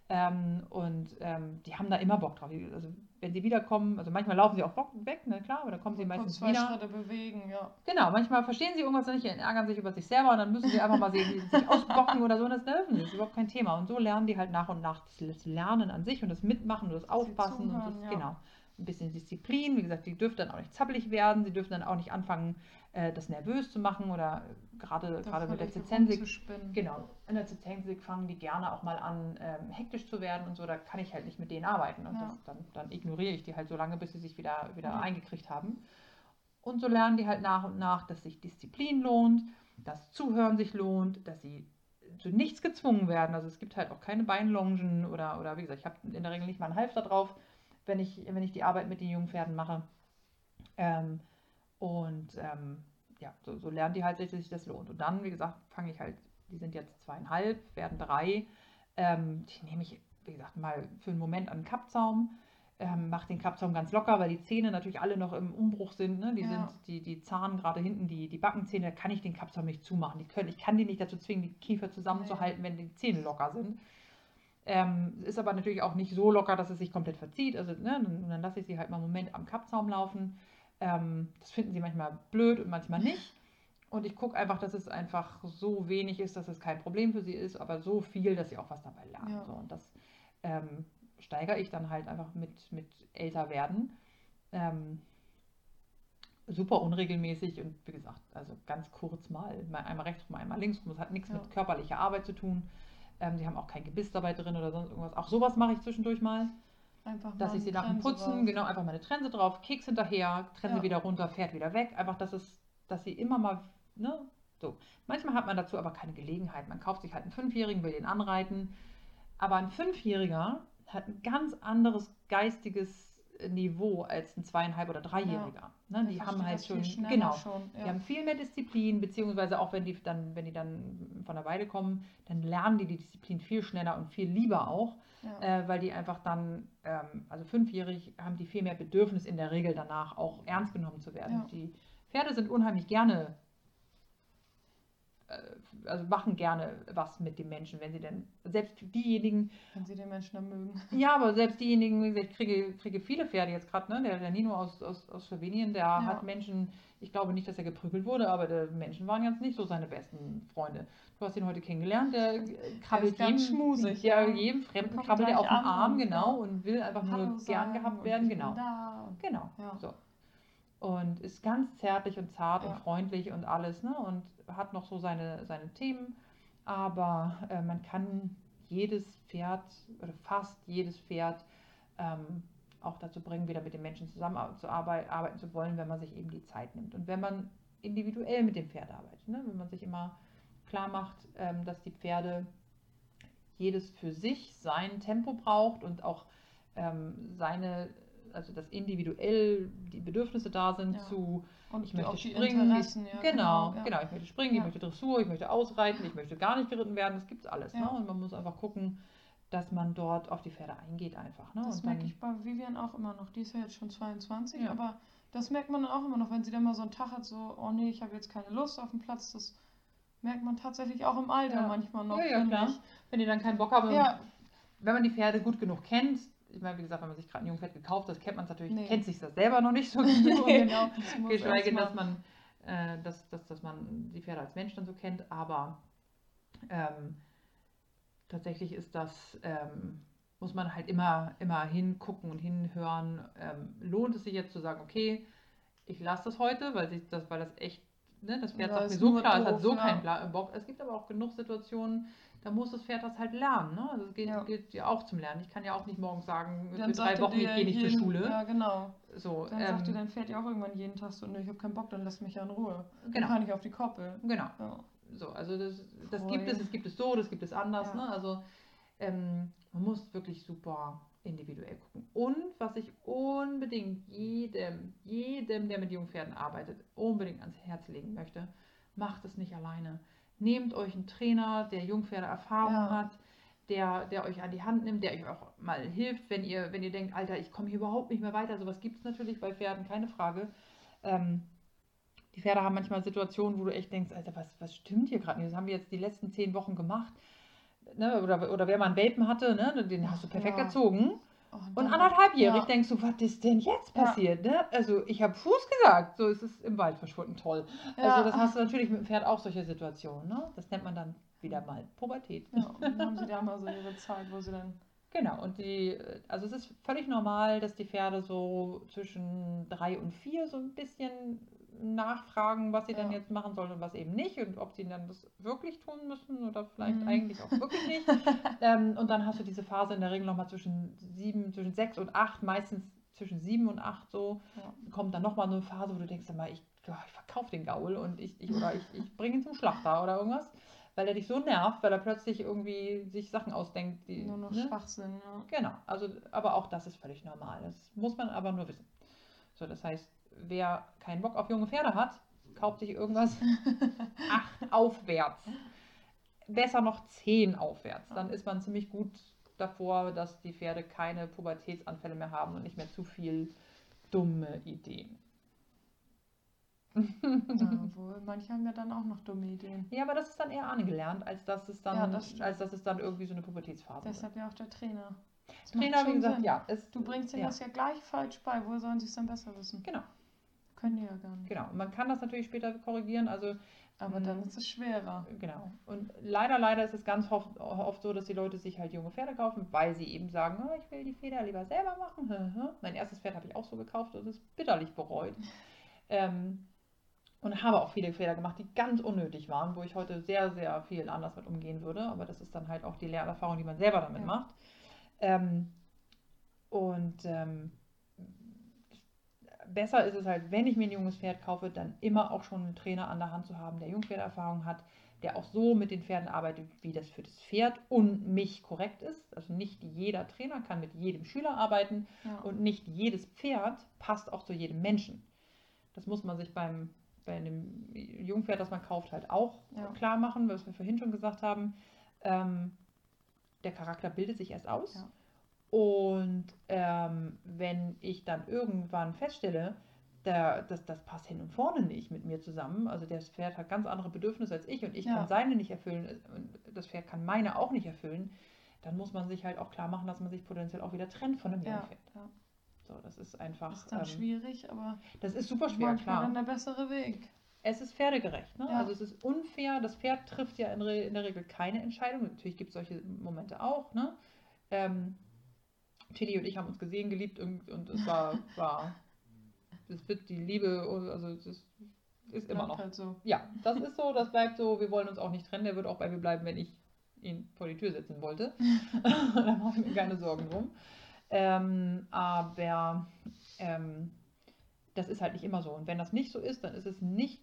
Ähm, und ähm, die haben da immer Bock drauf. Also wenn sie wiederkommen, also manchmal laufen sie auch weg, ne, klar, aber dann kommen sie Kurz meistens zwei wieder. Schritte bewegen, ja. Genau, manchmal verstehen sie irgendwas nicht, ärgern sich über sich selber und dann müssen sie einfach mal sehen, wie sie sich ausbocken oder so und das sie, das ist überhaupt kein Thema. Und so lernen die halt nach und nach das- Lernen an sich und das Mitmachen und das Aufpassen und zuhören, das, ja. genau. Ein bisschen Disziplin, wie gesagt, die dürfen dann auch nicht zappelig werden, sie dürfen dann auch nicht anfangen, äh, das nervös zu machen oder gerade, gerade mit der rumzuspinnen. Genau. In der Zizensik fangen die gerne auch mal an, ähm, hektisch zu werden und so. Da kann ich halt nicht mit denen arbeiten. Und Ja. das, dann, dann ignoriere ich die halt so lange, bis sie sich wieder, wieder Ja. eingekriegt haben. Und so lernen die halt nach und nach, dass sich Disziplin lohnt, dass Zuhören sich lohnt, dass sie zu nichts gezwungen werden. Also es gibt halt auch keine Beinlongen oder, oder wie gesagt, ich habe in der Regel nicht mal einen Halfter drauf, wenn ich, wenn ich die Arbeit mit den jungen Pferden mache. Ähm, und ähm, ja, so, so lernen die halt, dass sich das lohnt. Und dann, wie gesagt, fange ich halt, die sind jetzt zweieinhalb, werden drei. Ähm, die nehme ich, wie gesagt, mal für einen Moment an den Kappzaum, ähm, mache den Kappzaum ganz locker, weil die Zähne natürlich alle noch im Umbruch sind. Ne? Die Ja. sind, die, die Zahn gerade hinten, die, die Backenzähne, da kann ich den Kappzaum nicht zumachen. Die können, ich kann die nicht dazu zwingen, die Kiefer zusammenzuhalten, wenn die Zähne locker sind. Ähm, ist aber natürlich auch nicht so locker, dass es sich komplett verzieht. Also ne, dann, dann lasse ich sie halt mal einen Moment am Kappzaum laufen. Ähm, das finden sie manchmal blöd und manchmal nicht. Und ich gucke einfach, dass es einfach so wenig ist, dass es kein Problem für sie ist, aber so viel, dass sie auch was dabei lernen. Ja. So, und das ähm, steigere ich dann halt einfach mit, mit älter werden. Ähm, super unregelmäßig und wie gesagt, also ganz kurz mal, mal einmal rechts rum, einmal links rum. Das hat nichts Ja. mit körperlicher Arbeit zu tun. Ähm, sie haben auch kein Gebiss dabei drin oder sonst irgendwas. Auch sowas mache ich zwischendurch mal Einfach dass ich sie nach dem Putzen, raus. genau, einfach mal eine Trense drauf, Keks hinterher, Trense Ja. wieder runter, fährt wieder weg. Einfach, dass es, dass sie immer mal, ne, so. Manchmal hat man dazu aber keine Gelegenheit. Man kauft sich halt einen Fünfjährigen, will den anreiten. Aber ein Fünfjähriger hat ein ganz anderes geistiges Niveau als ein Zweieinhalb- oder Dreijähriger. Ne, die haben halt schon, genau, schon, die ja. haben viel mehr Disziplin, beziehungsweise auch wenn die dann, wenn die dann von der Weide kommen, dann lernen die die Disziplin viel schneller und viel lieber auch ja. äh, weil die einfach dann, ähm, also fünfjährig, haben die viel mehr Bedürfnis in der Regel danach auch ernst genommen zu werden. Ja. Die Pferde sind unheimlich gerne, also machen gerne was mit dem Menschen, wenn sie denn, selbst diejenigen, Wenn sie den Menschen dann mögen. ja, aber selbst diejenigen, ich kriege, kriege viele Pferde jetzt gerade, ne? der, der Nino aus, aus, aus Slowenien, der Ja. hat Menschen, ich glaube nicht, dass er geprügelt wurde, aber die Menschen waren jetzt nicht so seine besten Freunde. Du hast ihn heute kennengelernt, der äh, krabbelt ganz jedem, schmusig, ja, jedem Fremden krabbelt er auf den Arm, genau, und will einfach nur Hallo gern sagen gehabt werden, genau. Genau, Ja. so. Und ist ganz zärtlich und zart Ja. und freundlich und alles, ne? Und hat noch so seine, seine Themen. Aber äh, man kann jedes Pferd oder fast jedes Pferd ähm, auch dazu bringen, wieder mit den Menschen zusammenzuarbeiten arbeiten zu wollen, wenn man sich eben die Zeit nimmt. Und wenn man individuell mit dem Pferd arbeitet, ne? wenn man sich immer klar macht, ähm, dass die Pferde jedes für sich sein Tempo braucht und auch ähm, seine, also dass individuell die Bedürfnisse da sind Ja. zu, Und ich möchte springen, Interessen, ja, genau, ja. genau, ich möchte springen, ich möchte Dressur, ich möchte ausreiten, ich möchte gar nicht geritten werden, das gibt's alles. Ja. Ne? Und man muss einfach gucken, dass man dort auf die Pferde eingeht einfach. Ne? Das und merke ich bei Vivian auch immer noch. Die ist ja jetzt schon 22, Ja. aber das merkt man dann auch immer noch, wenn sie dann mal so einen Tag hat, so, oh nee, ich habe jetzt keine Lust auf den Platz. Das merkt man tatsächlich auch im Alter manchmal noch. Ja, ja, klar. ich. Wenn die dann keinen Bock haben, Ja, wenn man die Pferde gut genug kennt, ich meine, wie gesagt, wenn man sich gerade ein Jungpferd gekauft hat, kennt man es natürlich, Nee. kennt sich das selber noch nicht so genau. genau. Das Geschweige, dass man, äh, dass, dass, dass man die Pferde als Mensch dann so kennt, aber ähm, tatsächlich ist das, ähm, muss man halt immer, immer hingucken und hinhören. Ähm, lohnt es sich jetzt zu sagen, okay, ich lasse das heute, weil sich das, weil das echt, ne, das Pferd Ja, sagt mir so klar, es hat so ja. keinen Bock. Es gibt aber auch genug Situationen, da muss das Pferd das halt lernen. Ne? Also es geht, Ja. gilt ja auch zum Lernen. Ich kann ja auch nicht morgens sagen, Dann für drei Wochen ich gehe nicht zur Schule. Ja, genau. So, Dann sagt dir ähm, dein Pferd ja auch irgendwann jeden Tag so, ne, ich habe keinen Bock, dann lass mich ja in Ruhe. Dann Genau. kann ich auf die Koppel. genau. Ja. So, also das, das gibt es, es gibt es so, das gibt es anders. Ja. Ne? Also ähm, man muss wirklich super individuell gucken. Und was ich unbedingt jedem, jedem, der mit Jungpferden arbeitet, unbedingt ans Herz legen möchte, macht es nicht alleine. Nehmt euch einen Trainer, der Jungpferde Erfahrung Ja. hat, der, der euch an die Hand nimmt, der euch auch mal hilft, wenn ihr, wenn ihr denkt, Alter, ich komme hier überhaupt nicht mehr weiter. Sowas gibt es natürlich bei Pferden, keine Frage. Ähm, die Pferde haben manchmal Situationen, wo du echt denkst, Alter, was, was stimmt hier gerade nicht? Das haben wir jetzt die letzten zehn Wochen gemacht. Ne? Oder, oder wer mal einen Welpen hatte, ne? den hast du perfekt Ja. erzogen. Oh, Und dann- anderthalbjährig ja. denkst du, was ist denn jetzt Ja. passiert? Ne? Also ich habe Fuß gesagt, so ist es im Wald verschwunden, toll. Ja. Also das hast du natürlich mit dem Pferd auch solche Situationen. Ne? Das nennt man dann wieder mal Pubertät. Ja, und dann haben sie da mal so ihre Zeit, wo sie dann. Genau, und die, also es ist völlig normal, dass die Pferde so zwischen drei und vier so ein bisschen nachfragen, was sie dann Ja. jetzt machen sollen und was eben nicht und ob sie dann das wirklich tun müssen oder vielleicht Mhm. eigentlich auch wirklich nicht. ähm, und dann hast du diese Phase in der Regel nochmal zwischen sieben, zwischen sechs und acht, meistens zwischen sieben und acht so, Ja. kommt dann nochmal eine Phase, wo du denkst, immer, ich, ich verkaufe den Gaul und ich, ich oder ich, ich bringe ihn zum Schlachter oder irgendwas, weil er dich so nervt, weil er plötzlich irgendwie sich Sachen ausdenkt, die Nur noch ne? Schwachsinn, ja. Genau, also aber auch das ist völlig normal. Das muss man aber nur wissen. So, das heißt, wer keinen Bock auf junge Pferde hat, kauft sich irgendwas acht aufwärts. Besser noch zehn aufwärts. Dann ist man ziemlich gut davor, dass die Pferde keine Pubertätsanfälle mehr haben und nicht mehr zu viel dumme Ideen. ja. Obwohl, manche haben ja dann auch noch dumme Ideen. Ja, aber das ist dann eher angelernt, als dass es dann, Ja, das als dass es dann irgendwie so eine Pubertätsphase ist. Deshalb ja auch der Trainer. Das Trainer, wie gesagt, Sinn. ja. Es, Du bringst ihnen ja. das ja gleich falsch bei. Woher sollen sie es dann besser wissen? Genau, Können die ja gar nicht. genau. Und man kann das natürlich später korrigieren. Also Aber dann ist es schwerer. Genau. Und leider, leider ist es ganz oft, oft so, dass die Leute sich halt junge Pferde kaufen, weil sie eben sagen, "Ah, ich will die Feder lieber selber machen. Mein erstes Pferd habe ich auch so gekauft und es bitterlich bereut. Ähm, und habe auch viele Fehler gemacht, die ganz unnötig waren, wo ich heute sehr, sehr viel anders mit umgehen würde. Aber das ist dann halt auch die Lernerfahrung, die man selber damit Ja. macht. Ähm, und ähm, besser ist es halt, wenn ich mir ein junges Pferd kaufe, dann immer auch schon einen Trainer an der Hand zu haben, der Jungpferderfahrung hat, der auch so mit den Pferden arbeitet, wie das für das Pferd und mich korrekt ist. Also nicht jeder Trainer kann mit jedem Schüler arbeiten Ja. und nicht jedes Pferd passt auch zu jedem Menschen. Das muss man sich beim, bei einem Jungpferd, das man kauft, halt auch Ja. klar machen, was wir vorhin schon gesagt haben. Ähm, der Charakter bildet sich erst aus. Ja. Und ähm, wenn ich dann irgendwann feststelle, der, das, das passt hin und vorne nicht mit mir zusammen, also das Pferd hat ganz andere Bedürfnisse als ich und ich Ja. kann seine nicht erfüllen und das Pferd kann meine auch nicht erfüllen, dann muss man sich halt auch klar machen, dass man sich potenziell auch wieder trennt von einem Ja, Jungpferd. ja. So, das ist einfach, ist dann ähm, schwierig, aber das ist super schwer, klar. dann der bessere Weg. Es ist pferdegerecht. Ne? Ja. Also es ist unfair. Das Pferd trifft ja in, Re in der Regel keine Entscheidung. Natürlich gibt es solche Momente auch. Ne? Ähm, Tilly und ich haben uns gesehen, geliebt und, und es war, war, es wird die Liebe, also es ist, immer noch. Halt so. Ja, das ist so, das bleibt so. Wir wollen uns auch nicht trennen. Der wird auch bei mir bleiben, wenn ich ihn vor die Tür setzen wollte. da mache ich mir keine Sorgen drum. Ähm, aber ähm, das ist halt nicht immer so. Und wenn das nicht so ist, dann ist es nicht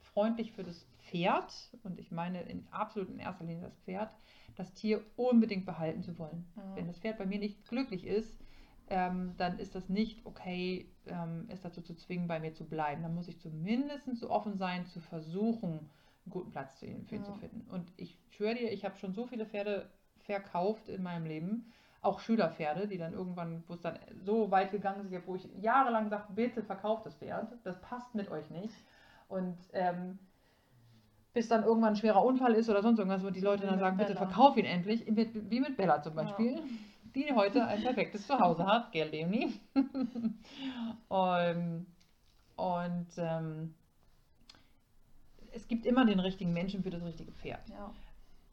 freundlich für das Pferd. Und ich meine in absolut in erster Linie das Pferd, das Tier unbedingt behalten zu wollen. Ja. Wenn das Pferd bei mir nicht glücklich ist, ähm, dann ist das nicht okay, ähm, es dazu zu zwingen, bei mir zu bleiben. Dann muss ich zumindest so offen sein, zu versuchen, einen guten Platz zu ihm, für ihn Ja. zu finden. Und ich schwöre dir, ich habe schon so viele Pferde verkauft in meinem Leben, auch Schülerpferde, die dann irgendwann, wo es dann so weit gegangen ist, wo ich jahrelang sagte, bitte verkauft das Pferd, das passt mit euch nicht. Und ähm, bis dann irgendwann ein schwerer Unfall ist oder sonst irgendwas, wo die Leute dann sagen, bitte Bella. verkauf ihn endlich, wie mit Bella zum Ja. Beispiel. die heute ein perfektes Zuhause hat, gell, Leonie? und und ähm, es gibt immer den richtigen Menschen für das richtige Pferd. Ja.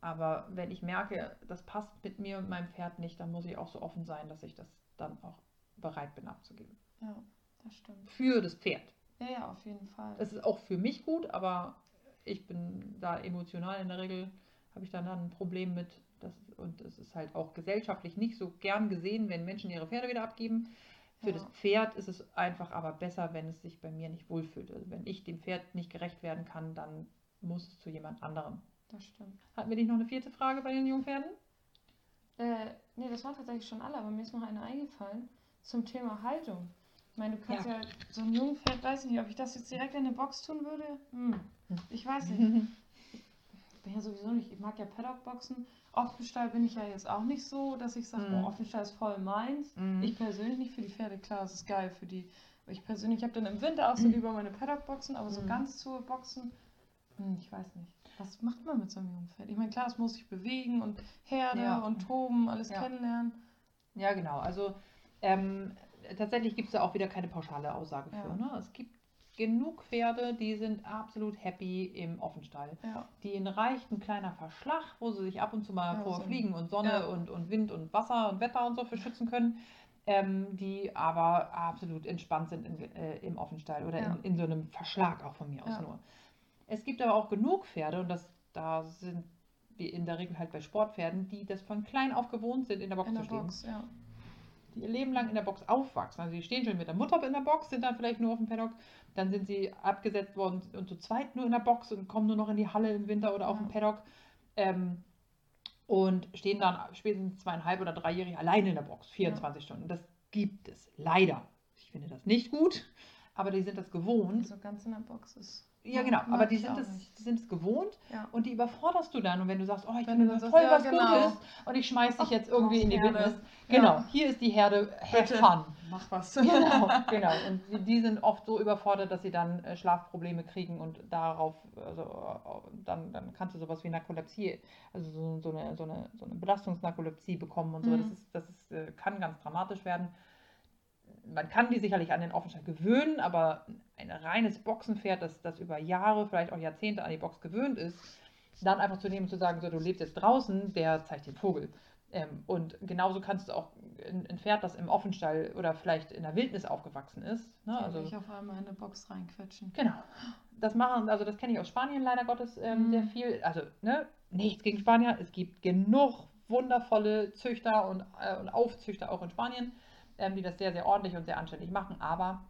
Aber wenn ich merke, das passt mit mir und meinem Pferd nicht, dann muss ich auch so offen sein, dass ich das dann auch bereit bin abzugeben. Ja, das stimmt. Für das Pferd. Ja, ja, auf jeden Fall. Es ist auch für mich gut, aber ich bin da emotional in der Regel, habe ich dann, dann ein Problem mit. Das, und es ist halt auch gesellschaftlich nicht so gern gesehen, wenn Menschen ihre Pferde wieder abgeben. Für Ja. das Pferd ist es einfach aber besser, wenn es sich bei mir nicht wohlfühlt. Also wenn ich dem Pferd nicht gerecht werden kann, dann muss es zu jemand anderem. Das stimmt. Hatten wir nicht noch eine vierte Frage bei den Jungpferden? Äh, nee, das waren tatsächlich schon alle, aber mir ist noch eine eingefallen zum Thema Haltung. Ich meine, du kannst ja, Ja. so ein Jungpferd, weiß ich nicht, ob ich das jetzt direkt in eine Box tun würde. Hm. Ich weiß nicht. Ich bin ja sowieso nicht, ich mag ja Paddock-Boxen. Offenstall bin ich ja jetzt auch nicht so, dass ich sage, Mhm. oh, Offenstall ist voll meins. Mhm. Ich persönlich nicht für die Pferde, klar, es ist geil für die. Ich persönlich habe dann im Winter auch so lieber meine Paddock-Boxen, aber so Mhm. ganz zu Boxen, hm, ich weiß nicht. Was macht man mit so einem Jungpferd? Ich meine, klar, es muss sich bewegen und Herde Ja. und toben, alles Ja. kennenlernen. Ja, genau. Also ähm, tatsächlich gibt es da auch wieder keine pauschale Aussage für. Ja. Ne? Es gibt genug Pferde, die sind absolut happy im Offenstall. Ja, Denen reicht ein kleiner Verschlag, wo sie sich ab und zu mal Ja, vor Fliegen und Sonne ja. und, und Wind und Wasser und Wetter und so für schützen können. Ähm, die aber absolut entspannt sind in, äh, im Offenstall oder Ja. in, in so einem Verschlag auch von mir aus nur. Es gibt aber auch genug Pferde und das, da sind wir in der Regel halt bei Sportpferden, die das von klein auf gewohnt sind, in der Box in zu der stehen Box. Die ihr Leben lang in der Box aufwachsen. Also die stehen schon mit der Mutter in der Box, sind dann vielleicht nur auf dem Paddock, dann sind sie abgesetzt worden und zu zweit nur in der Box und kommen nur noch in die Halle im Winter oder auf Ja. dem Paddock ähm, und stehen dann spätestens zweieinhalb oder dreijährig alleine in der Box, 24 Stunden. Das gibt es leider. Ich finde das nicht gut, aber die sind das gewohnt. So ganz in der Box ist. Ja, genau, aber die sind es, die sind es gewohnt Ja. und die überforderst du dann. Und wenn du sagst, oh, ich das dann voll sagst, was ja, genau. Gutes und ich schmeiß dich jetzt irgendwie in die. Wildnis. Ja. Genau, hier ist die Herde, have Bitte. fun. Mach was. Genau, genau. Und die, sind oft so überfordert, dass sie dann äh, Schlafprobleme kriegen und darauf, also äh, dann, dann kannst du sowas wie Narkolepsie, also so, so, eine, so, eine, so eine Belastungsnarkolepsie bekommen und so. Mhm. Das, ist, das ist, äh, kann ganz dramatisch werden. Man kann die sicherlich an den Offenstall gewöhnen, aber ein reines Boxenpferd, das, das über Jahre, vielleicht auch Jahrzehnte an die Box gewöhnt ist, dann einfach zu nehmen und zu sagen, so, du lebst jetzt draußen, der zeigt den Vogel. Ähm, und genauso kannst du auch ein, ein Pferd, das im Offenstall oder vielleicht in der Wildnis aufgewachsen ist. Ne? Also ich auf einmal in eine Box reinquetschen. genau. Das machen, also das kenne ich aus Spanien leider Gottes ähm, Mhm. sehr viel. Also, ne, nichts gegen Spanier. Es gibt genug wundervolle Züchter und, äh, und Aufzüchter auch in Spanien, ähm, die das sehr, sehr ordentlich und sehr anständig machen. Aber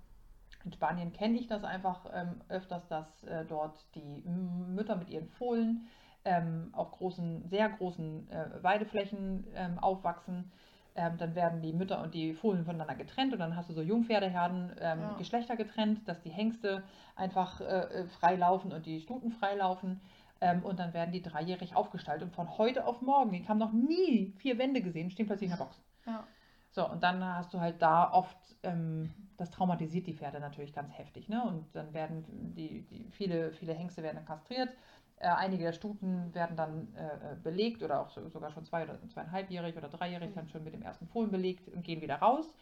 in Spanien kenne ich das einfach ähm, öfters, dass äh, dort die Mütter mit ihren Fohlen ähm, auf großen, sehr großen äh, Weideflächen ähm, aufwachsen. Ähm, dann werden die Mütter und die Fohlen voneinander getrennt und dann hast du so Jungpferdeherden, ähm, Ja. Geschlechter getrennt, dass die Hengste einfach äh, äh, frei laufen und die Stuten frei laufen. Ähm, und dann werden die dreijährig aufgestaltet und von heute auf morgen, die haben noch nie vier Wände gesehen, stehen plötzlich in der Box. Ja. So, und dann hast du halt da oft, ähm, das traumatisiert die Pferde natürlich ganz heftig, ne? Und dann werden die, die viele, viele Hengste werden dann kastriert. Äh, einige der Stuten werden dann äh, äh, belegt oder auch so, sogar schon zwei oder zweieinhalbjährig oder dreijährig dann schon mit dem ersten Fohlen belegt und gehen wieder raus.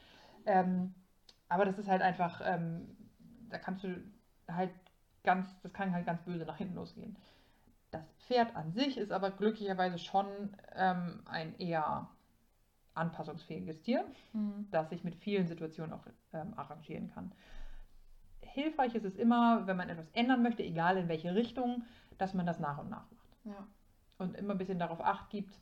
Ähm, aber das ist halt einfach, ähm, da kannst du halt ganz, das kann halt ganz böse nach hinten losgehen. Das Pferd an sich ist aber glücklicherweise schon ähm, ein eher anpassungsfähiges Tier Mhm. das sich mit vielen Situationen auch ähm, arrangieren kann. Hilfreich ist es immer, wenn man etwas ändern möchte, egal in welche Richtung, dass man das nach und nach macht. Ja. Und immer ein bisschen darauf acht gibt,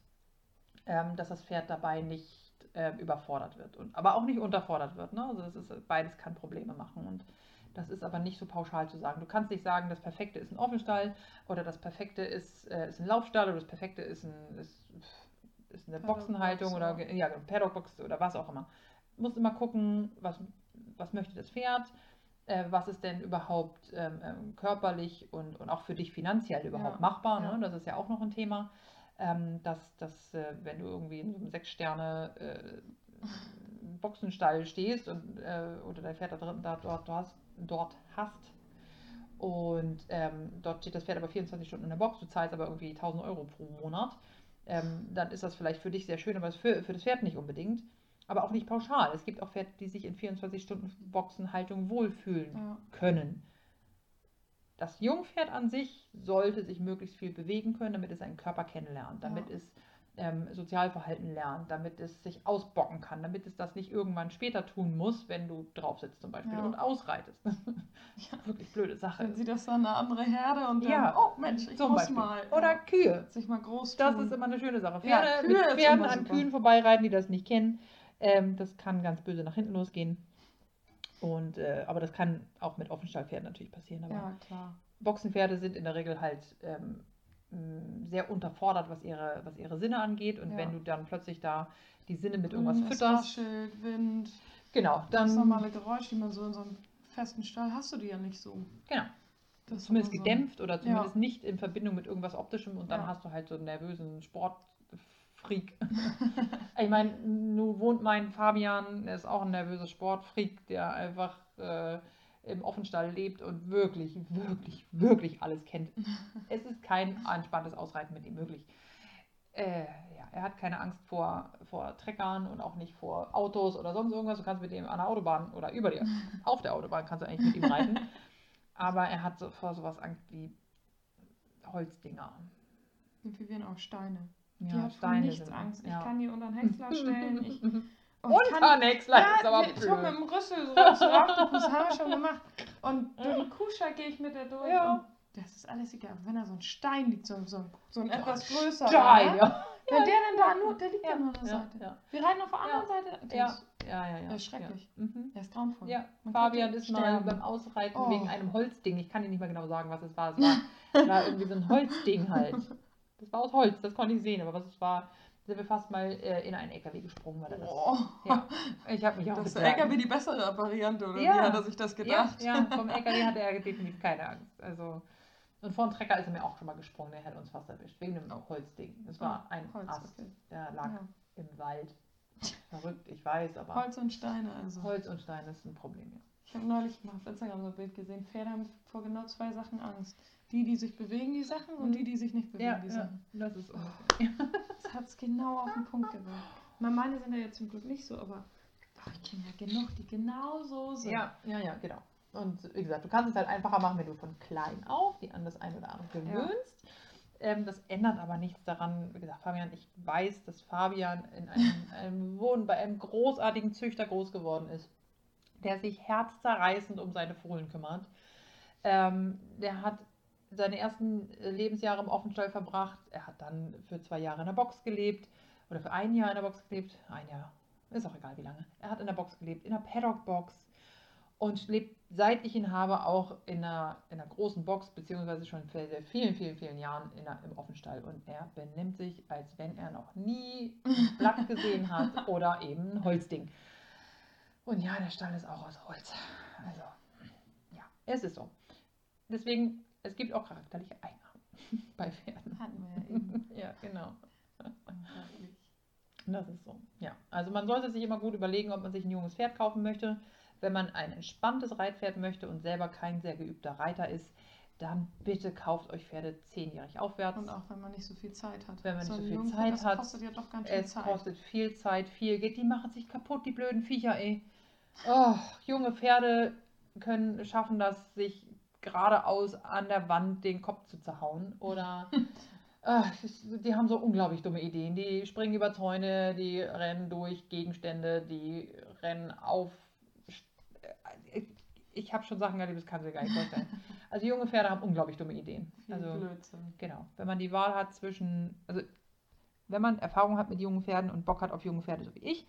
ähm, dass das Pferd dabei nicht ähm, überfordert wird. Und, aber auch nicht unterfordert wird. Ne? Also das ist, beides kann Probleme machen. Und das ist aber nicht so pauschal zu sagen. Du kannst nicht sagen, das Perfekte ist ein Offenstall oder das Perfekte ist, äh, ist ein Laufstall oder das Perfekte ist, ein, ist, ist eine Boxenhaltung oder ja. ja, Paddockbox oder was auch immer. Du musst immer gucken, was, was möchte das Pferd, äh, was ist denn überhaupt ähm, ähm, körperlich und, und auch für dich finanziell überhaupt Ja, machbar. ja. Ne? Das ist ja auch noch ein Thema, ähm, dass, dass äh, wenn du irgendwie in so einem Sechs-Sterne äh, Boxenstall stehst und, äh, oder dein Pferd da drin da, dort, dort, hast, dort hast und ähm, dort steht das Pferd aber 24 Stunden in der Box, du zahlst aber irgendwie 1000 Euro pro Monat, ähm, dann ist das vielleicht für dich sehr schön, aber für, für das Pferd nicht unbedingt. Aber auch nicht pauschal. Es gibt auch Pferde, die sich in 24 Stunden Boxenhaltung wohlfühlen Ja. können. Das Jungpferd an sich sollte sich möglichst viel bewegen können, damit es seinen Körper kennenlernt, damit Ja. es ähm, Sozialverhalten lernt, damit es sich ausbocken kann, damit es das nicht irgendwann später tun muss, wenn du drauf sitzt zum Beispiel Ja. und ausreitest. Wirklich blöde Sache. Dann sieht das dann eine andere Herde und dann, Ja, oh Mensch, ich zum muss Beispiel. mal. Oder ja, Kühe. sich mal groß Das tun. ist immer eine schöne Sache. Ja, Pferde, Kühe mit Pferden an super. Kühen vorbeireiten, die das nicht kennen, ähm, das kann ganz böse nach hinten losgehen. Und, äh, aber das kann auch mit Offenstallpferden natürlich passieren. Aber Ja, klar. Boxenpferde sind in der Regel halt ähm, sehr unterfordert, was ihre, was ihre Sinne angeht. Und Ja. wenn du dann plötzlich da die Sinne mit irgendwas es fütterst, raschelt, Wind, genau, das dann normale Geräusch, die man so in so einem festen Stall hast du die ja nicht so. genau, Das zumindest so- gedämpft oder zumindest nicht in Verbindung mit irgendwas Optischem und dann Ja. hast du halt so einen nervösen Sportfreak. ich meine, nun wohnt mein Fabian, er ist auch ein nervöser Sportfreak, der einfach äh, im Offenstall lebt und wirklich, wirklich, wirklich alles kennt. es ist kein entspanntes Ausreiten mit ihm möglich. Äh, ja, er hat keine Angst vor, vor Treckern und auch nicht vor Autos oder sonst irgendwas. Du kannst mit ihm an der Autobahn oder über dir, auf der Autobahn kannst du eigentlich mit ihm reiten. Aber er hat so, vor sowas Angst wie Holzdinger. Wir werden auch Steine. Ja, die hat Steine nichts sind- Angst. ja. Ich kann die unter den Häcksler stellen. Ich, und Und kann, ist aber ja, ich hab mit blöd. dem Rüssel so raus, das haben wir schon gemacht. Und durch den Kuhstall gehe ich mit der durch. Ja. Und das ist alles egal. Aber Wenn da so ein Stein liegt, so, so, so ein etwas größerer. Stein, ne? ja. Wenn der dann da nur, der liegt ja, Ja, nur an der ja, Seite. ja. Wir reiten auf der anderen Seite. Der Ja, ja, ja, ja. Das ist schrecklich. Ja. Mhm. der ist grauenvoll. Ja, Man Fabian ist mal beim Ausreiten Oh. wegen einem Holzding. Ich kann dir nicht mehr genau sagen, was es war. Es war, war irgendwie so ein Holzding halt. Das war aus Holz, das konnte ich sehen, aber was es war, sind wir fast mal äh, in einen LKW gesprungen, weil er das. Oh. Ja, ich habe mich auch Das ist der. LKW die bessere Variante, oder Ja. wie hat er sich das gedacht? Ja, ja, vom LKW hatte er definitiv keine Angst. Also, und vor dem Trecker ist er mir auch schon mal gesprungen, der hätte uns fast erwischt, wegen dem Holzding. Es war ein Holz, Ast, okay. der lag Ja. im Wald. Verrückt, ich weiß, aber Holz und Steine also. Holz und Stein ist ein Problem, ja. Ich habe neulich mal auf Instagram so ein Bild gesehen. Pferde haben vor genau zwei Sachen Angst. Die, die sich bewegen, die Sachen, und Mhm. die, die sich nicht bewegen, Ja, die ja, Sachen. das ist ungefähr. Das hat es genau auf den Punkt gebracht. Meine sind ja jetzt zum Glück nicht so, aber ach, ich kenne ja genug, die genau so sind. Ja, ja, ja, genau. Und wie gesagt, du kannst es halt einfacher machen, wenn du von klein auf die an das ein oder andere gewöhnst. Ähm, das ändert aber nichts daran. Wie gesagt, Fabian, ich weiß, dass Fabian in einem, einem Wohn bei einem großartigen Züchter groß geworden ist, der sich herzzerreißend um seine Fohlen kümmert. Ähm, der hat seine ersten äh, Lebensjahre im Offenstall verbracht. Er hat dann für zwei Jahre in der Box gelebt oder für ein Jahr in der Box gelebt. Ein Jahr, ist auch egal wie lange. Er hat in der Box gelebt, in der Paddock-Box und lebt, seit ich ihn habe, auch in einer, in einer großen Box, beziehungsweise schon seit vielen, vielen, vielen Jahren in einer, im Offenstall. Und er benimmt sich, als wenn er noch nie ein Blatt gesehen hat oder eben ein Holzding. Und ja, der Stall ist auch aus Holz. Also, ja, es ist so. Deswegen, es gibt auch charakterliche Eigenarten bei Pferden. Hatten wir ja eben. Ja, genau. Unglaublich. Das ist so. Ja, also man sollte sich immer gut überlegen, ob man sich ein junges Pferd kaufen möchte. Wenn man ein entspanntes Reitpferd möchte und selber kein sehr geübter Reiter ist, dann bitte kauft euch Pferde zehnjährig aufwärts. Und auch wenn man nicht so viel Zeit hat. Wenn man nicht so viel Zeit das hat, kostet ja doch ganz schön Es Zeit. kostet viel Zeit, viel Geld. Die machen sich kaputt, die blöden Viecher, ey. Oh, junge Pferde können schaffen das, sich geradeaus an der Wand den Kopf zu zerhauen. Oder es- die haben so unglaublich dumme Ideen. Die springen über Zäune, die rennen durch Gegenstände, die rennen auf. Ich habe schon Sachen erlebt, das kann sich gar nicht vorstellen. Also junge Pferde haben unglaublich dumme Ideen. Viel Also Blödsinn. Genau. Wenn man die Wahl hat zwischen, also wenn man Erfahrung hat mit jungen Pferden und Bock hat auf junge Pferde, so wie ich,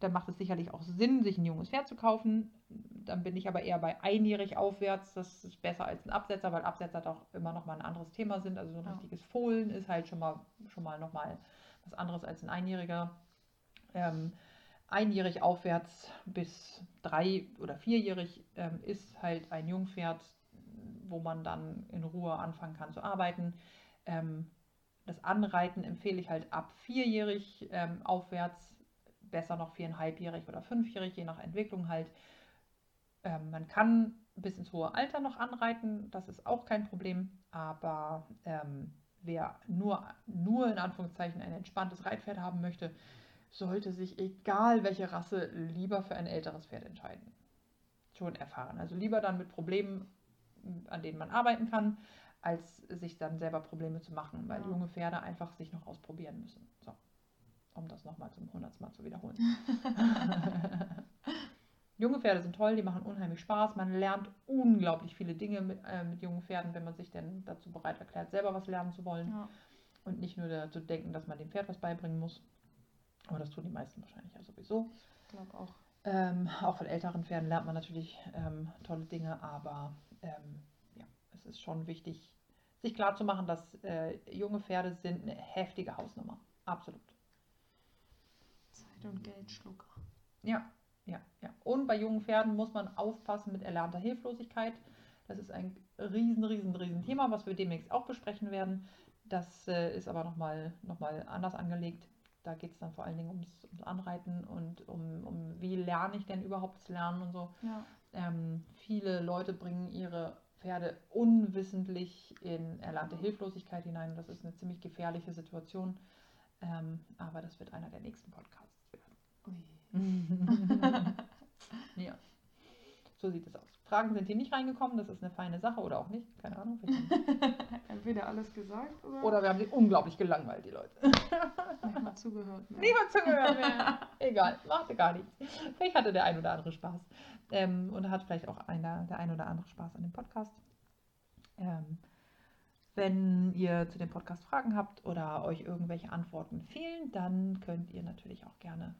dann macht es sicherlich auch Sinn, sich ein junges Pferd zu kaufen. Dann bin ich aber eher bei einjährig aufwärts. Das ist besser als ein Absetzer, weil Absetzer doch immer noch mal ein anderes Thema sind. Also so ein Ja. richtiges Fohlen ist halt schon mal schon mal noch mal was anderes als ein Einjähriger. Ähm, einjährig aufwärts bis drei- oder vierjährig ähm, ist halt ein Jungpferd, wo man dann in Ruhe anfangen kann zu arbeiten. Ähm, das Anreiten empfehle ich halt ab vierjährig ähm, aufwärts, besser noch viereinhalbjährig oder fünfjährig, je nach Entwicklung halt. Ähm, man kann bis ins hohe Alter noch anreiten, das ist auch kein Problem, aber ähm, wer nur, nur in Anführungszeichen ein entspanntes Reitpferd haben möchte, sollte sich, egal welche Rasse, lieber für ein älteres Pferd entscheiden. Schon erfahren. Also lieber dann mit Problemen, an denen man arbeiten kann, als sich dann selber Probleme zu machen, weil Ja. junge Pferde einfach sich noch ausprobieren müssen. So, um das nochmal zum hundertsten Mal zu wiederholen. junge Pferde sind toll, die machen unheimlich Spaß. Man lernt unglaublich viele Dinge mit, äh, mit jungen Pferden, wenn man sich denn dazu bereit erklärt, selber was lernen zu wollen Ja. und nicht nur dazu denken, dass man dem Pferd was beibringen muss. Aber das tun die meisten wahrscheinlich ja sowieso. Ich glaube auch. Ähm, auch von älteren Pferden lernt man natürlich ähm, tolle Dinge, aber ähm, ja, es ist schon wichtig, sich klarzumachen, dass äh, junge Pferde sind eine heftige Hausnummer. Absolut. Zeit- und Geldschlucker. Ja, ja, ja. Und bei jungen Pferden muss man aufpassen mit erlernter Hilflosigkeit. Das ist ein riesen, riesen, riesen Thema, was wir demnächst auch besprechen werden. Das äh, ist aber nochmal noch mal anders angelegt. Da geht es dann vor allen Dingen ums, ums Anreiten und um, um, wie lerne ich denn überhaupt das Lernen und so. Ja. Ähm, viele Leute bringen ihre Pferde unwissentlich in erlernte Hilflosigkeit hinein. Das ist eine ziemlich gefährliche Situation. Ähm, aber das wird einer der nächsten Podcasts. ja, so sieht es aus. Fragen sind hier nicht reingekommen, das ist eine feine Sache oder auch nicht, keine Ahnung. Entweder alles gesagt oder, Oder wir haben sie unglaublich gelangweilt, die Leute. mal zugehört. Mehr. Niemand zugehört mehr. Egal, machte gar nichts. Vielleicht hatte der ein oder andere Spaß. Ähm, und hat vielleicht auch einer, der ein oder andere Spaß an dem Podcast. Ähm, wenn ihr zu dem Podcast Fragen habt oder euch irgendwelche Antworten fehlen, dann könnt ihr natürlich auch gerne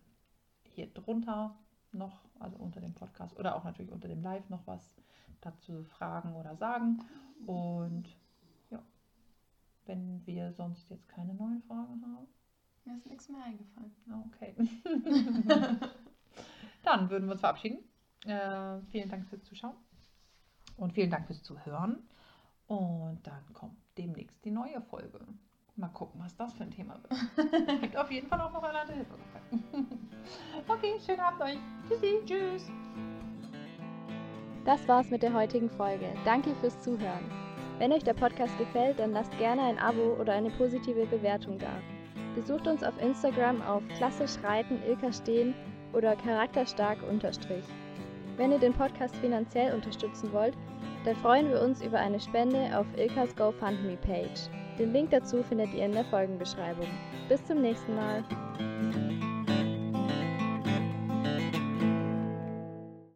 hier drunter noch, also unter dem Podcast oder auch natürlich unter dem Live noch was dazu fragen oder sagen. Und ja, wenn wir sonst jetzt keine neuen Fragen haben, Mir ist nichts mehr eingefallen. Okay. Dann würden wir uns verabschieden. Äh, vielen Dank fürs Zuschauen und vielen Dank fürs Zuhören. Und dann kommt demnächst die neue Folge. Mal gucken, was das für ein Thema wird. Es gibt auf jeden Fall auch noch eine Hilfe. Okay, schönen Abend euch. Tschüssi. Tschüss. Das war's mit der heutigen Folge. Danke fürs Zuhören. Wenn euch der Podcast gefällt, dann lasst gerne ein Abo oder eine positive Bewertung da. Besucht uns auf Instagram auf klassisch reiten Ilka stehen oder charakterstark unterstrich. Wenn ihr den Podcast finanziell unterstützen wollt, dann freuen wir uns über eine Spende auf Ilkas GoFundMe Page. Den Link dazu findet ihr in der Folgenbeschreibung. Bis zum nächsten Mal.